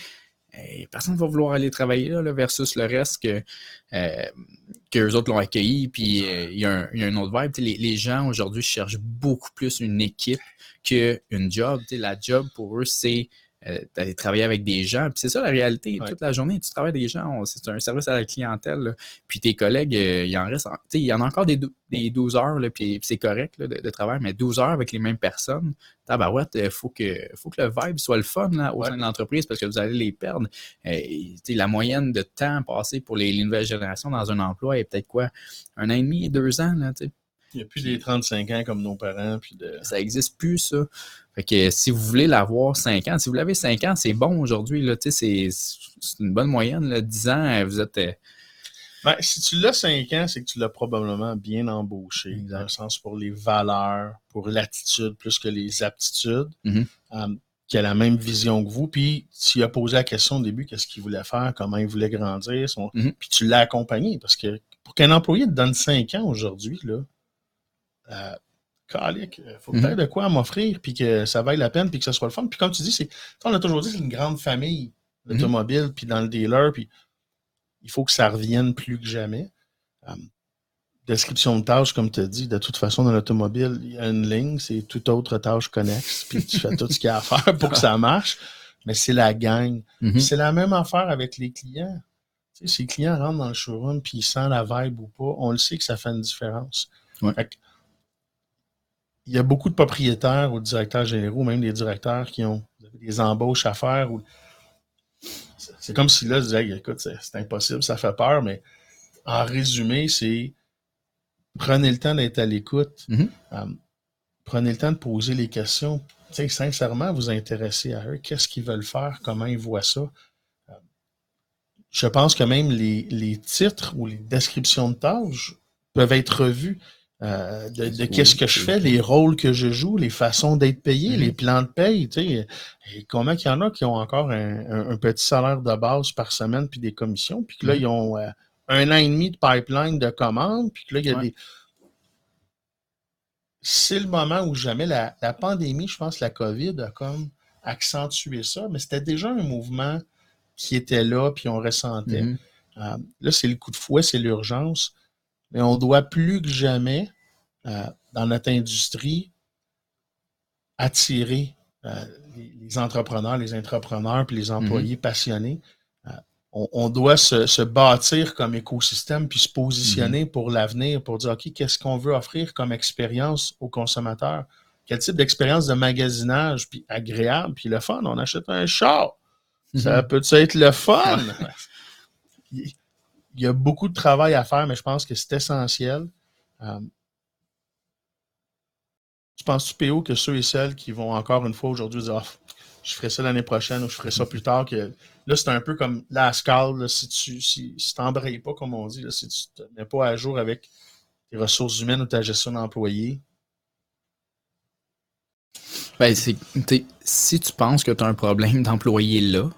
eh, personne ne va vouloir aller travailler là, là, versus le reste que, euh, que eux autres l'ont accueilli, puis euh, il y, a un- autre vibe. Les, gens aujourd'hui cherchent beaucoup plus une équipe qu'une job. La job pour eux, c'est d'aller travailler avec des gens. Puis c'est ça la réalité. Ouais. Toute la journée, tu travailles avec des gens. C'est un service à la clientèle. là. Puis tes collègues, euh, il en reste. en- tu sais, Il y en a encore des, des 12 heures, là, puis, puis c'est correct là, de, de travail, mais 12 heures avec les mêmes personnes, tabarouette, il faut que, faut que le vibe soit le fun là, au Ouais. sein de l'entreprise parce que vous allez les perdre. Euh, la moyenne de temps passé pour les, les nouvelles générations dans un emploi est peut-être quoi? Un an et demi, deux ans, là, tu sais. il n'y a plus des 35 ans comme nos parents. Puis de... Ça n'existe plus, ça. Fait que si vous voulez l'avoir 5 ans, si vous l'avez 5 ans, c'est bon aujourd'hui, c'est une bonne moyenne, là. 10 ans, euh, vous êtes... euh, Ben, si tu l'as 5 ans, c'est que tu l'as probablement bien embauché, Exact. dans le sens pour les valeurs, pour l'attitude plus que les aptitudes, Mhm. euh, qui a la même vision que vous. Puis, tu as posé la question au début, qu'est-ce qu'il voulait faire, comment il voulait grandir, son- Mhm. puis tu l'as accompagné. Parce que pour qu'un employé te donne 5 ans aujourd'hui, là, euh, calique, euh, faut Mhm. peut-être de quoi m'offrir, puis que ça vaille la peine, puis que ce soit le fun. Puis comme tu dis, c'est, on a toujours dit que c'est une grande famille, Mhm. l'automobile, puis dans le dealer, puis il faut que ça revienne plus que jamais. Euh, description de tâches, comme tu as dit, de toute façon, dans l'automobile, il y a une ligne, c'est toute autre tâche connexe, puis tu fais tout ce qu'il y a à faire pour que ça marche, mais c'est la gang. mhm. C'est la même affaire avec les clients. Tu sais, si les clients rentrent dans le showroom puis ils sentent la vibe ou pas, on le sait que ça fait une différence. Ouais. Fait que, il y a beaucoup de propriétaires ou de directeurs généraux, même des directeurs qui ont des embauches à faire. Ou... C'est comme si là, je disais, écoute, c'est impossible, ça fait peur, mais en résumé, c'est prenez le temps d'être à l'écoute. Mhm. Euh, prenez le temps de poser les questions. Tu sais, sincèrement, vous intéresser à eux. Qu'est-ce qu'ils veulent faire? Comment ils voient ça? Euh, Je pense que même les, les titres ou les descriptions de tâches peuvent être revus. Euh, de, qu'est-ce que je fais, les rôles que je joue, les façons d'être payé, Mhm. les plans de paye, tu sais. Et comment qu'il y en a qui ont encore un, un- un petit salaire de base par semaine puis des commissions, puis que là, Mhm. ils ont euh, un an et demi de pipeline de commandes, puis que là, il y a Ouais. des. C'est le moment où jamais la, la pandémie, je pense, la COVID a comme accentué ça, mais c'était déjà un mouvement qui était là, puis on ressentait. Mhm. Euh, là, c'est le coup de fouet, c'est l'urgence. Mais on doit plus que jamais, euh, dans notre industrie, attirer euh, les, les entrepreneurs, les entrepreneurs puis les employés passionnés. Euh, on, on doit se, se bâtir comme écosystème puis se positionner pour l'avenir, pour dire, OK, qu'est-ce qu'on veut offrir comme expérience aux consommateurs? Quel type d'expérience de magasinage, puis agréable, puis le fun? On achète un char. Ça Mhm. peut être le fun? [LAUGHS] Il y a beaucoup de travail à faire, mais je pense que c'est essentiel. Euh, Tu penses-tu, PO, que ceux et celles qui vont encore une fois aujourd'hui dire Ah, je ferai ça l'année prochaine ou je ferai ça plus tard, que là, c'est un peu comme la scale, là, si tu si, si t'embrayes pas, comme on dit, là, si tu te mets pas à jour avec tes ressources humaines ou ta gestion d'employés, Ben, c'est, si tu penses que tu as un problème d'employé là,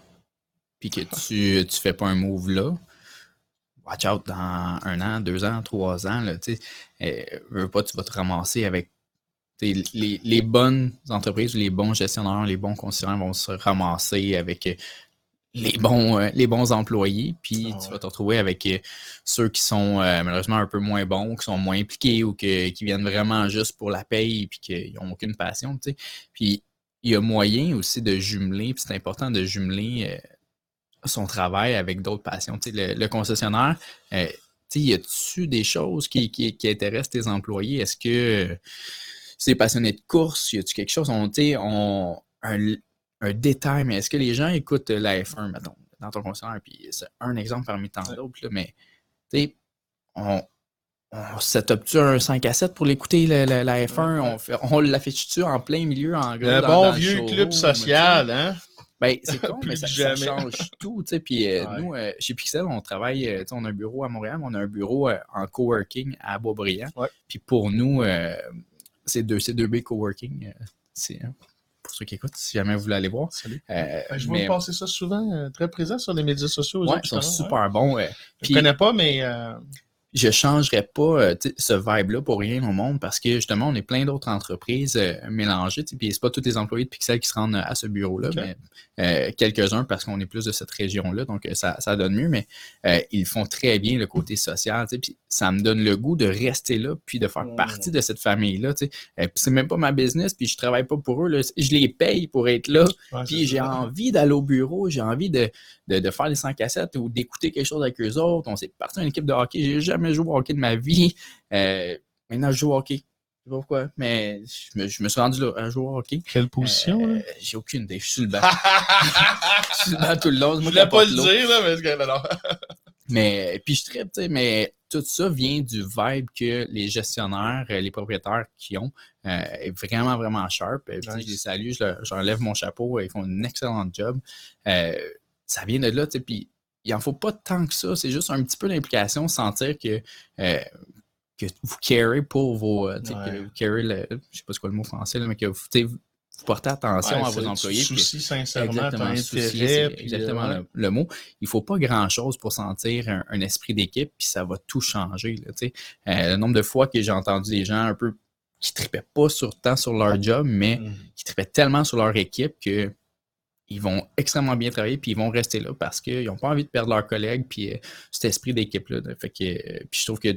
puis que [LAUGHS] tu, tu fais pas un move là, watch out dans un an, deux ans, trois ans, là, euh, veux pas, tu vas te ramasser avec les, les bonnes entreprises, les bons gestionnaires, les bons concessionnaires vont se ramasser avec euh, les bons, euh, les bons employés, puis Ah tu vas te retrouver avec euh, ceux qui sont euh, malheureusement un peu moins bons, qui sont moins impliqués ou que- qui viennent vraiment juste pour la paye puis qu'ils n'ont aucune passion, tu sais. Puis il y a moyen aussi de jumeler, puis c'est important de jumeler son travail avec d'autres passions. Tu sais, le, le concessionnaire, euh, tu sais, y a-tu des choses qui, qui, qui intéressent tes employés? Est-ce que c'est passionné de course? Y a-tu quelque chose? On, on, un, un détail, mais est-ce que les gens écoutent la F1, mettons, dans ton concessionnaire? Puis c'est un exemple parmi tant d'autres, mais tu sais, on, on set-up-tu un 5 à 7 pour l'écouter, la, la- la F1? On, fait, on l'affiche-tu en plein milieu, en gros? le dans- bon dans vieux club social, hein? Ben, c'est con, [LAUGHS] mais ça, change tout. Puis euh, Ouais. nous, euh, chez Pixel, on travaille, euh, on a un bureau à Montréal, mais on a un bureau euh, en coworking à. Ouais. Puis pour nous, c'est deux, c'est 2B coworking. c'est, hein, pour ceux qui écoutent, si jamais vous voulez aller voir. Salut. Euh, Ben, je vois mais- passer ça souvent, euh, très présent sur les médias sociaux. ouais, ils sont super bons. euh. Je puis- connais pas, mais euh, je changerais pas euh, ce vibe-là pour rien au monde parce que justement, on est plein d'autres entreprises euh, mélangées. Puis c'est pas tous les employés de Pixel qui se rendent à ce bureau-là, mais euh, quelques-uns parce qu'on est plus de cette région-là, donc euh, ça, ça donne mieux, mais euh, ils font très bien le côté social. Puis ça me donne le goût de rester là, puis de faire partie de cette famille-là. Euh, c'est même pas ma business, puis je travaille pas pour eux. là. Je les paye pour être là. ouais, Puis j'ai envie d'aller au bureau, j'ai envie de, de, de faire les 100 cassettes ou d'écouter quelque chose avec eux autres. On s'est parti d'une équipe de hockey. J'ai jamais joué au hockey de ma vie. Euh, maintenant, je joue au hockey. Je sais pas pourquoi, mais je me, je me suis rendu là à jouer au hockey. Quelle position, Euh, là? j'ai aucune idée. Je suis le banc. je suis le banc tout le long. Je Moi, voulais pas le dire, là, mais c'est non. Mais puis je tripe, tu sais, mais tout ça vient du vibe que les gestionnaires, euh, les propriétaires qui ont, euh, est vraiment, vraiment sharp. Puis, Nice. Je les salue, je leur- mon chapeau, ils font un excellent job. Euh, ça vient de là, tu sais, puis il en faut pas tant que ça, c'est juste un petit peu d'implication, sentir que, euh, que vous carez pour vos, euh, Ouais. que vous carez le, je sais pas c'est quoi le mot français, là, mais que vous, portez attention Ouais, à vos employés. Soucies sincèrement Exactement, souci, intérêt. c'est puis, exactement euh, le, le mot. Il faut pas grand-chose pour sentir un, un esprit d'équipe, puis ça va tout changer. là. Euh, le nombre de fois que j'ai entendu des gens un peu qui tripaient pas sur, tant sur leur job, mais Mhm. qui tripaient tellement sur leur équipe que ils vont extrêmement bien travailler, puis ils vont rester là parce qu'ils n'ont pas envie de perdre leurs collègues, puis euh, cet esprit d'équipe-là. là. Fait que, euh, puis je trouve que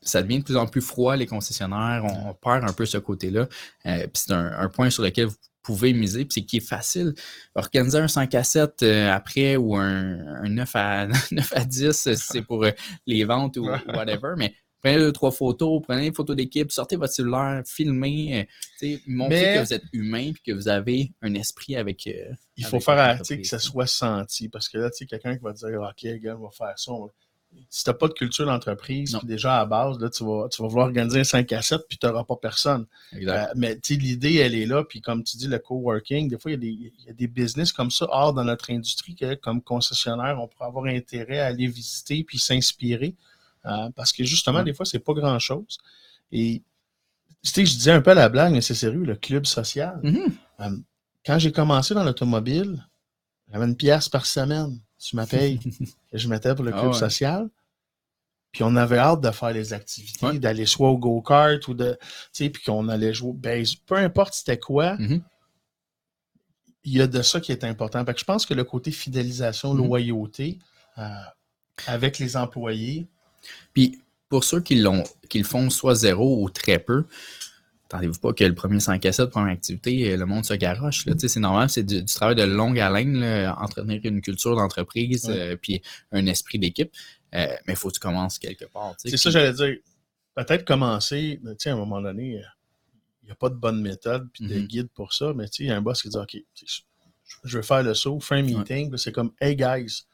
ça devient de plus en plus froid, les concessionnaires. On, on perd un peu ce côté-là. Euh, puis c'est un, un point sur lequel vous pouvez miser, puis c'est qui est facile. Organiser un 5 à 7 euh, après ou un, un 9, à, [LAUGHS] 9 à 10, si c'est pour les ventes ou whatever, mais prenez deux, trois photos, prenez une photo d'équipe, sortez votre cellulaire, filmez, euh, montrez Mais- que vous êtes humain puis que vous avez un esprit avec. euh, Il faut faire entreprise. que ça soit senti. Parce que là, tu sais, quelqu'un qui va dire OK, gars, on va faire ça. on- Si tu n'as pas de culture d'entreprise, déjà à base, là, tu, vas, tu vas vouloir organiser un 5 à 7, puis tu n'auras pas personne. Euh, mais l'idée, elle est là. Puis comme tu dis, le coworking, des fois, il y, a des, il y a des business comme ça hors dans notre industrie que, comme concessionnaire, on pourrait avoir intérêt à aller visiter puis s'inspirer. Euh, parce que justement, des fois, c'est pas grand-chose. Et tu sais, je disais un peu à la blague, mais c'est sérieux, le club social. Mhm. Euh, quand j'ai commencé dans l'automobile, j'avais une pièce par semaine sur ma paye [LAUGHS] que je mettais pour le Ah club ouais. social. Puis on avait hâte de faire les activités, Ouais. d'aller soit au go-kart ou de. Tu sais, puis qu'on allait jouer au base. Peu importe c'était quoi, Mhm. il y a de ça qui est important. Fait que je pense que le côté fidélisation, Mhm. loyauté euh, avec les employés, Puis pour ceux qui l'ont, qui le font soit zéro ou très peu, attendez-vous pas que le premier 5 à 7, première activité, euh, le monde se garoche. là. C'est normal, c'est du, du travail de longue haleine, là, entretenir une culture d'entreprise, Ouais. euh, puis un esprit d'équipe. Euh, mais il faut que tu commences quelque part. c'est ça, puis- j'allais dire. Peut-être commencer, à un moment donné, euh, il n'y a pas de bonne méthode puis de Mhm. guide pour ça, mais il y a un boss qui dit OK, je- veux faire le saut, fais un meeting, c'est comme Hey guys,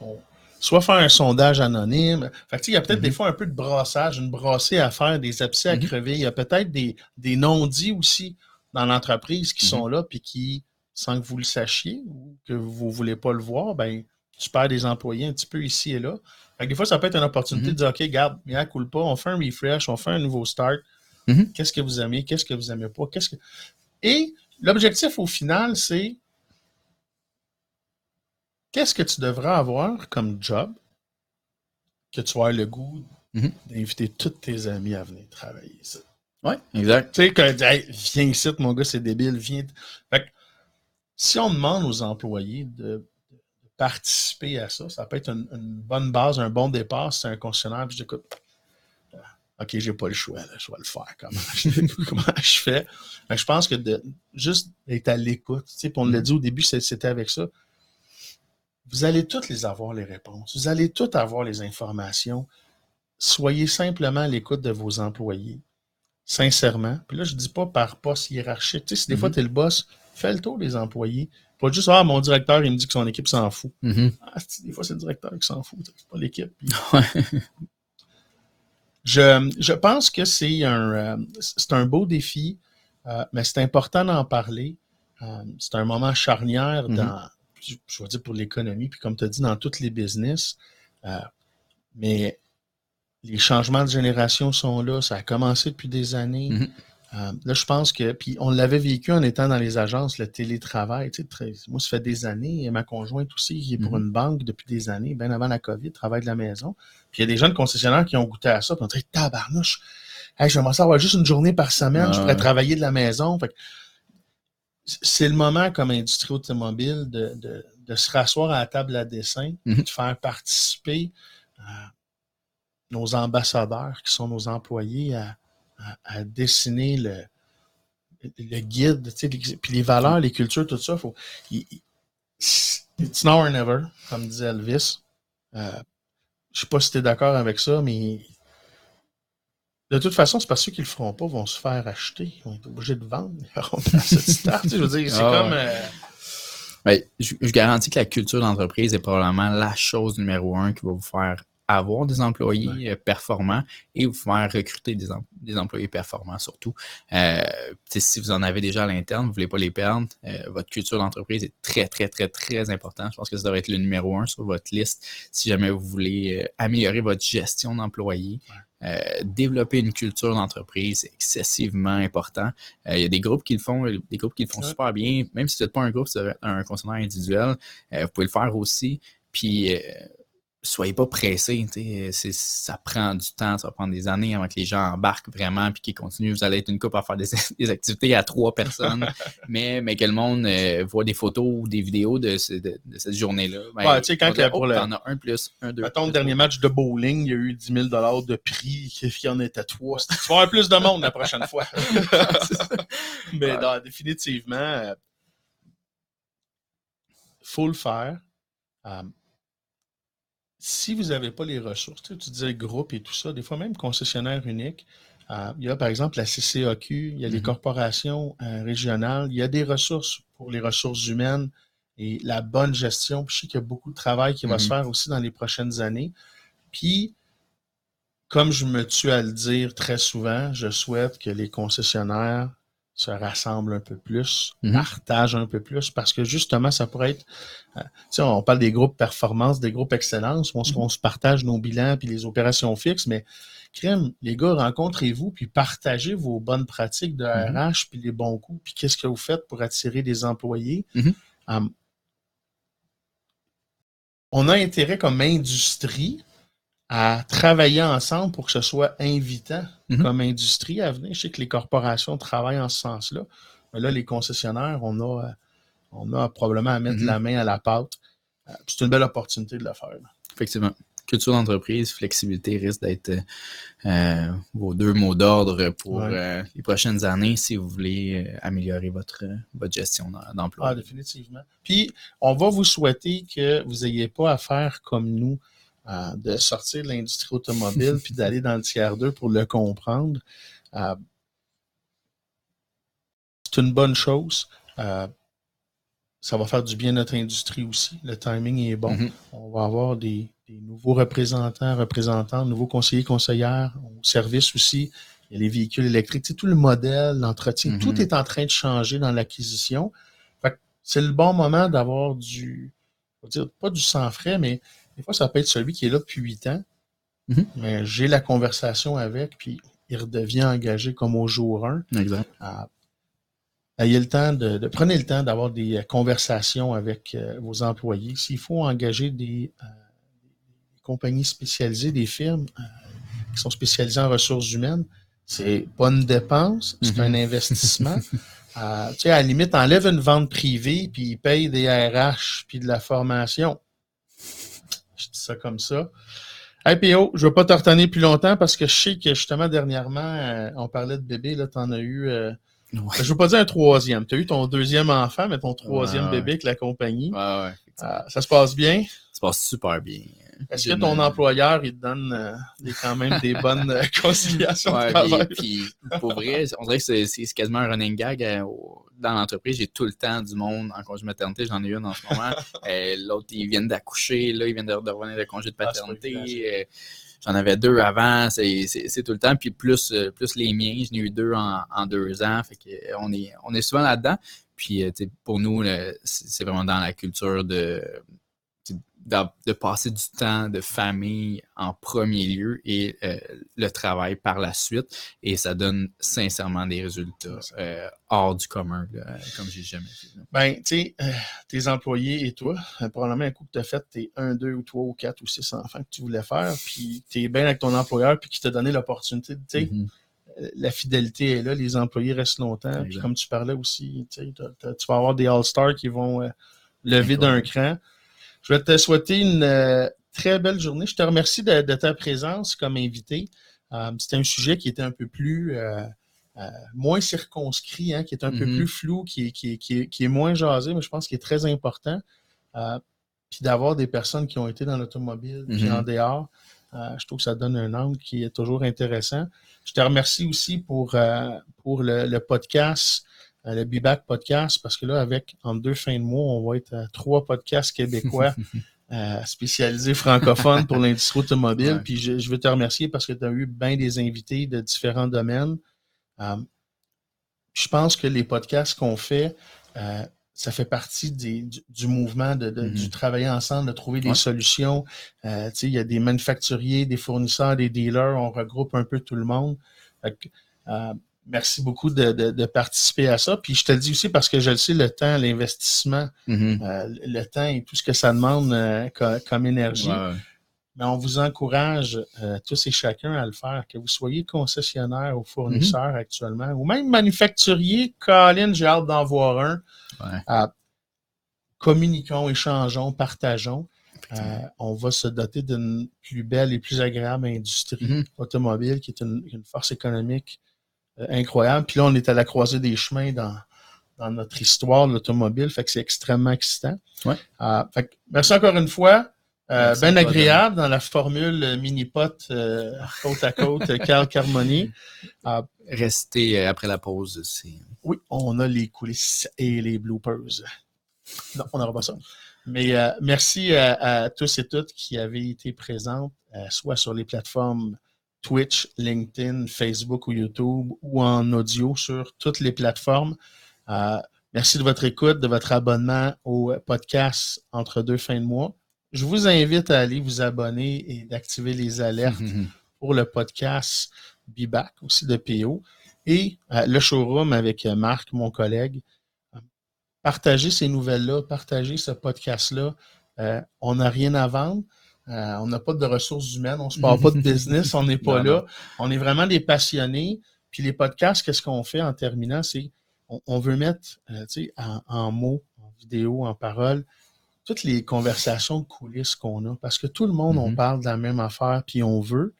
on- soit faire un sondage anonyme. Fait que, il y a peut-être Mhm. des fois un peu de brassage, une brassée à faire, des abcès à Mhm. crever. Il y a peut-être des, des non-dits aussi dans l'entreprise qui Mhm. sont là, puis qui, sans que vous le sachiez ou que vous ne voulez pas le voir, ben, tu perds des employés un petit peu ici et là. Fait que des fois, ça peut être une opportunité de dire, OK, garde, mais coule pas, on fait un refresh, on fait un nouveau start. Qu'est-ce que vous aimez, qu'est-ce que vous aimez pas, qu'est-ce que... Et l'objectif au final, c'est qu'est-ce que tu devrais avoir comme job que tu aies le goût Mhm. d'inviter tous tes amis à venir travailler ici. Oui, exact. Tu sais, quand hey, viens ici, mon gars, c'est débile, viens. Fait que, si on demande aux employés de, participer à ça, ça peut être une, une bonne base, un bon départ. Si c'est un concessionnaire, puis je dis, écoute, euh, OK, j'ai pas le choix, là, je vais le faire. Comment je, [LAUGHS] comment je fais? Fait que je pense que de juste d'être à l'écoute, tu sais, on l'a dit au début, c'était avec ça. Vous allez toutes les avoir, les réponses. Vous allez toutes avoir les informations. Soyez simplement à l'écoute de vos employés sincèrement. Puis là, je dis pas par poste hiérarchique. Tu sais, si des fois, Mhm. tu es le boss, fais le tour des employés. Pas juste, ah, mon directeur, il me dit que son équipe s'en fout. Mhm. Ah, des fois, c'est le directeur qui s'en fout, c'est pas l'équipe. [LAUGHS] Puis. Je, je pense que c'est un, euh, c'est un beau défi, euh, mais c'est important d'en parler. Euh, c'est un moment charnière Mhm. dans, je vais dire pour l'économie, puis comme tu as dit, dans tous les business. Euh, mais les changements de génération sont là. Ça a commencé depuis des années. Mhm. Euh, là, je pense que, puis on l'avait vécu en étant dans les agences, le télétravail. Tu sais, très- moi, ça fait des années, et ma conjointe aussi, qui est pour Mhm. une banque depuis des années, bien avant la COVID, travaille de la maison. Puis il y a des jeunes concessionnaires qui ont goûté à ça, puis on dit tabarnouche, hey, j'aimerais ça avoir juste une journée par semaine, Ah je pourrais ouais. travailler de la maison. Fait que c'est le moment, comme industrie automobile, de, de, de se rasseoir à la table à dessin, Mhm. de faire participer euh, nos ambassadeurs, qui sont nos employés, à, à- à dessiner le, le guide, tu sais, les- puis les valeurs, les cultures, tout ça. Faut, it's now or never, comme disait Elvis. Euh, je sais pas si tu es d'accord avec ça, mais de toute façon, c'est parce que ceux qui le feront pas vont se faire acheter. Ils vont être obligés de vendre. Tu sais, Je veux dire, c'est Ah comme. ouais. euh, Ben, je, je garantis que la culture d'entreprise est probablement la chose numéro un qui va vous faire avoir des employés euh, performants et vous faire recruter des, em- des employés performants surtout. Euh, si vous en avez déjà à l'interne, vous voulez pas les perdre, euh, votre culture d'entreprise est très, très, très, très important. Je pense que ça devrait être le numéro un sur votre liste si jamais vous voulez améliorer votre gestion d'employés. Euh, développer une culture d'entreprise, c'est excessivement important. Euh, Il y a des groupes qui le font, des groupes qui le font Ouais. super bien. Même si vous n'êtes pas un groupe, c'est un concessionnaire individuel, euh, vous pouvez le faire aussi. Puis, euh, soyez pas pressés. tu sais, c'est- Ça prend du temps, ça va prendre des années avant que les gens embarquent vraiment puis qu'ils continuent. Vous allez être une couple à faire des, [LAUGHS] des activités à trois personnes, [LAUGHS] mais, mais que le monde euh, voit des photos ou des vidéos de, ce- de- de cette journée-là. ben, Ouais, tu sais, quand dire, pour oh, le- t'en as un plus, un, deux. Mettons, le dernier match de bowling, il y a eu 10 000 de prix, il y en était? Trois. Tu vas avoir plus de monde la prochaine fois. [LAUGHS] Mais Ouais. non, définitivement, euh, faut le faire. Euh, si vous n'avez pas les ressources, tu, sais, tu disais groupe et tout ça, des fois même concessionnaire unique, euh, il y a par exemple la CCAQ, il y a les Mhm. corporations euh, régionales, il y a des ressources pour les ressources humaines et la bonne gestion. Puis je sais qu'il y a beaucoup de travail qui va Mhm. se faire aussi dans les prochaines années. Puis, comme je me tue à le dire très souvent, je souhaite que les concessionnaires se rassemblent un peu plus, Mhm. partagent un peu plus, parce que justement, ça pourrait être. euh, tu sais, on parle des groupes performance, des groupes excellence, où on, se- Mhm. on se partage nos bilans puis les opérations fixes, mais crème, les gars, rencontrez-vous puis partagez vos bonnes pratiques de Mhm. RH puis les bons coups, puis qu'est-ce que vous faites pour attirer des employés. Mhm. Um, on a intérêt comme industrie à travailler ensemble pour que ce soit invitant Mhm. comme industrie à venir. Je sais que les corporations travaillent en ce sens-là. Mais là, les concessionnaires, on a, euh, on a probablement à mettre Mhm. la main à la pâte. Euh, C'est une belle opportunité de le faire. là. Effectivement. Culture d'entreprise, flexibilité risque d'être euh, vos deux mots d'ordre pour Ouais. euh, les prochaines années si vous voulez euh, améliorer votre, euh, votre gestion d'em- d'emploi. Ah, définitivement. Puis, on va vous souhaiter que vous n'ayez pas à faire comme nous, euh, de sortir de l'industrie automobile puis d'aller dans le tiers 2 pour le comprendre. Euh, c'est une bonne chose. Euh, ça va faire du bien à notre industrie aussi. Le timing est bon. Mhm. On va avoir des, des nouveaux représentants, représentantes, nouveaux conseillers, conseillères, au service aussi. Il y a les véhicules électriques, tu sais, tout le modèle, l'entretien, tout est en train de changer dans l'acquisition. Fait que C'est le bon moment d'avoir du, on va dire, pas du sang frais, mais des fois, ça peut être celui qui est là depuis huit ans. Mhm. Mais j'ai la conversation avec, puis il redevient engagé comme au jour 1. Exact. Ah, ayez le temps de, de- prenez le temps d'avoir des euh, conversations avec euh, vos employés. S'il faut engager des, euh, des compagnies spécialisées, des firmes euh, qui sont spécialisées en ressources humaines, c'est pas une dépense, c'est Mhm. un investissement. Euh, [LAUGHS] tu sais, à la limite, enlève une vente privée, puis ils payent des RH, puis de la formation. Je dis ça comme ça. Hey PO, je ne vais pas te retenir plus longtemps parce que je sais que justement dernièrement, euh, on parlait de bébé, là, tu en as eu. euh, Ouais. je ne veux pas dire un troisième. Tu as eu ton deuxième enfant, mais ton troisième Ouais, bébé avec la compagnie. Ouais. Euh, ça se passe bien? Ça se passe super bien. Est-ce que ton employeur, il te donne euh, des, quand même des [LAUGHS] bonnes euh, conciliations de Ouais, travail? puis, pour vrai, on dirait que c'est c'est quasiment un running gag euh, dans l'entreprise. J'ai tout le temps du monde en congé maternité. J'en ai une en ce moment. [LAUGHS] L'autre, ils viennent d'accoucher. Là, ils viennent de, de revenir de congé de Ah, paternité. J'en avais deux avant. C'est tout le temps. Puis plus, plus les miens, j'en ai eu deux en, en deux ans. Fait que euh, on est, on est souvent là-dedans. Puis pour nous, c'est vraiment dans la culture de de, passer du temps de famille en premier lieu et euh, le travail par la suite. Et ça donne sincèrement des résultats euh, hors du commun, là, comme j'ai jamais fait. là. Ben, tu sais, euh, tes employés et toi, probablement un coup que tu as fait tes 1, 2 ou 3 ou 4 ou 6 enfants que tu voulais faire, puis tu es bien avec ton employeur, puis qui t'a donné l'opportunité. Tu sais, Mhm. euh, la fidélité est là, les employés restent longtemps. Puis comme tu parlais aussi, tu vas avoir des All-Stars qui vont lever d'un cran. Je vais te souhaiter une euh, très belle journée. Je te remercie de, de ta présence comme invité. Euh, C'était un sujet qui était un peu plus euh, euh, moins circonscrit, hein, qui est un peu Mhm. plus flou, qui est, qui, est, qui, est, qui est moins jasé, mais je pense qu'il est très important. Puis d'avoir des personnes qui ont été dans l'automobile, puis Mhm. en dehors, je trouve que ça donne un angle qui est toujours intéressant. Je te remercie aussi pour, pour le, le podcast, le Be-Back podcast, parce que là, avec en deux fins de mois, on va être à trois podcasts québécois [LAUGHS] euh, spécialisés francophones pour l'industrie automobile. Ouais. Puis je, je veux te remercier parce que tu as eu bien des invités de différents domaines. Euh, je pense que les podcasts qu'on fait, euh, ça fait partie des- du, du mouvement de, de- Mhm. du travailler ensemble, de trouver des Ouais. solutions. Euh, tu sais, il y a des manufacturiers, des fournisseurs, des dealers, on regroupe un peu tout le monde. Fait que, euh, merci beaucoup de, de- de participer à ça. Puis je te le dis aussi parce que je le sais, le temps, l'investissement, Mhm. euh, le temps et tout ce que ça demande euh, co- comme énergie. Ouais. Mais on vous encourage euh, tous et chacun à le faire, que vous soyez concessionnaire ou fournisseur actuellement, ou même manufacturier. Colin, j'ai hâte d'en voir un. Ouais. Euh, communiquons, échangeons, partageons. Euh, on va se doter d'une plus belle et plus agréable industrie Mhm. automobile qui est une, une force économique incroyable. Puis là, on est à la croisée des chemins dans, dans notre histoire de l'automobile, fait que c'est extrêmement excitant. Ouais. Euh, fait que merci encore une fois. Euh, bien agréable dans la formule euh, mini-pot euh, côte à côte, euh, Carl Carmoni. [LAUGHS] Rester euh, après la pause, c'est. Oui, on a les coulisses et les bloopers. Non, on n'aura pas ça. Mais euh, merci à, à tous et toutes qui avaient été présents, euh, soit sur les plateformes Twitch, LinkedIn, Facebook ou YouTube, ou en audio sur toutes les plateformes. Euh, merci de votre écoute, de votre abonnement au podcast entre deux fins de mois. Je vous invite à aller vous abonner et d'activer les alertes [LAUGHS] pour le podcast Be Back, aussi de PO, et euh, le showroom avec Marc, mon collègue. Partagez ces nouvelles-là, partagez ce podcast-là. Euh, on n'a rien à vendre. Euh, on n'a pas de ressources humaines, on ne se parle pas de business, on n'est pas [LAUGHS] Non, là. On est vraiment des passionnés. Puis les podcasts, qu'est-ce qu'on fait en terminant? C'est on, on veut mettre euh, en, en mots, en vidéo, en paroles, toutes les conversations de coulisses qu'on a. Parce que tout le monde, on Mhm. parle de la même affaire, puis on veut,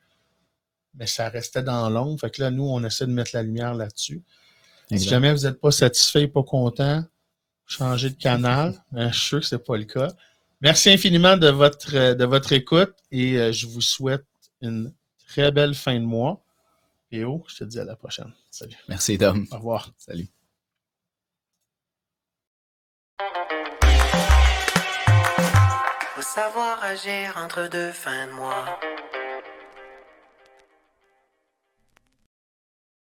mais ça restait dans l'ombre. Fait que là, nous, on essaie de mettre la lumière là-dessus. Si jamais vous n'êtes pas satisfait, pas content, changez de canal. [LAUGHS] Je suis sûr que ce n'est pas le cas. Merci infiniment de votre, euh, de votre écoute et euh, je vous souhaite une très belle fin de mois. Et oh, je te dis à la prochaine. Salut. Merci, Tom. Au revoir. Salut. Savoir agir entre deux fins de mois.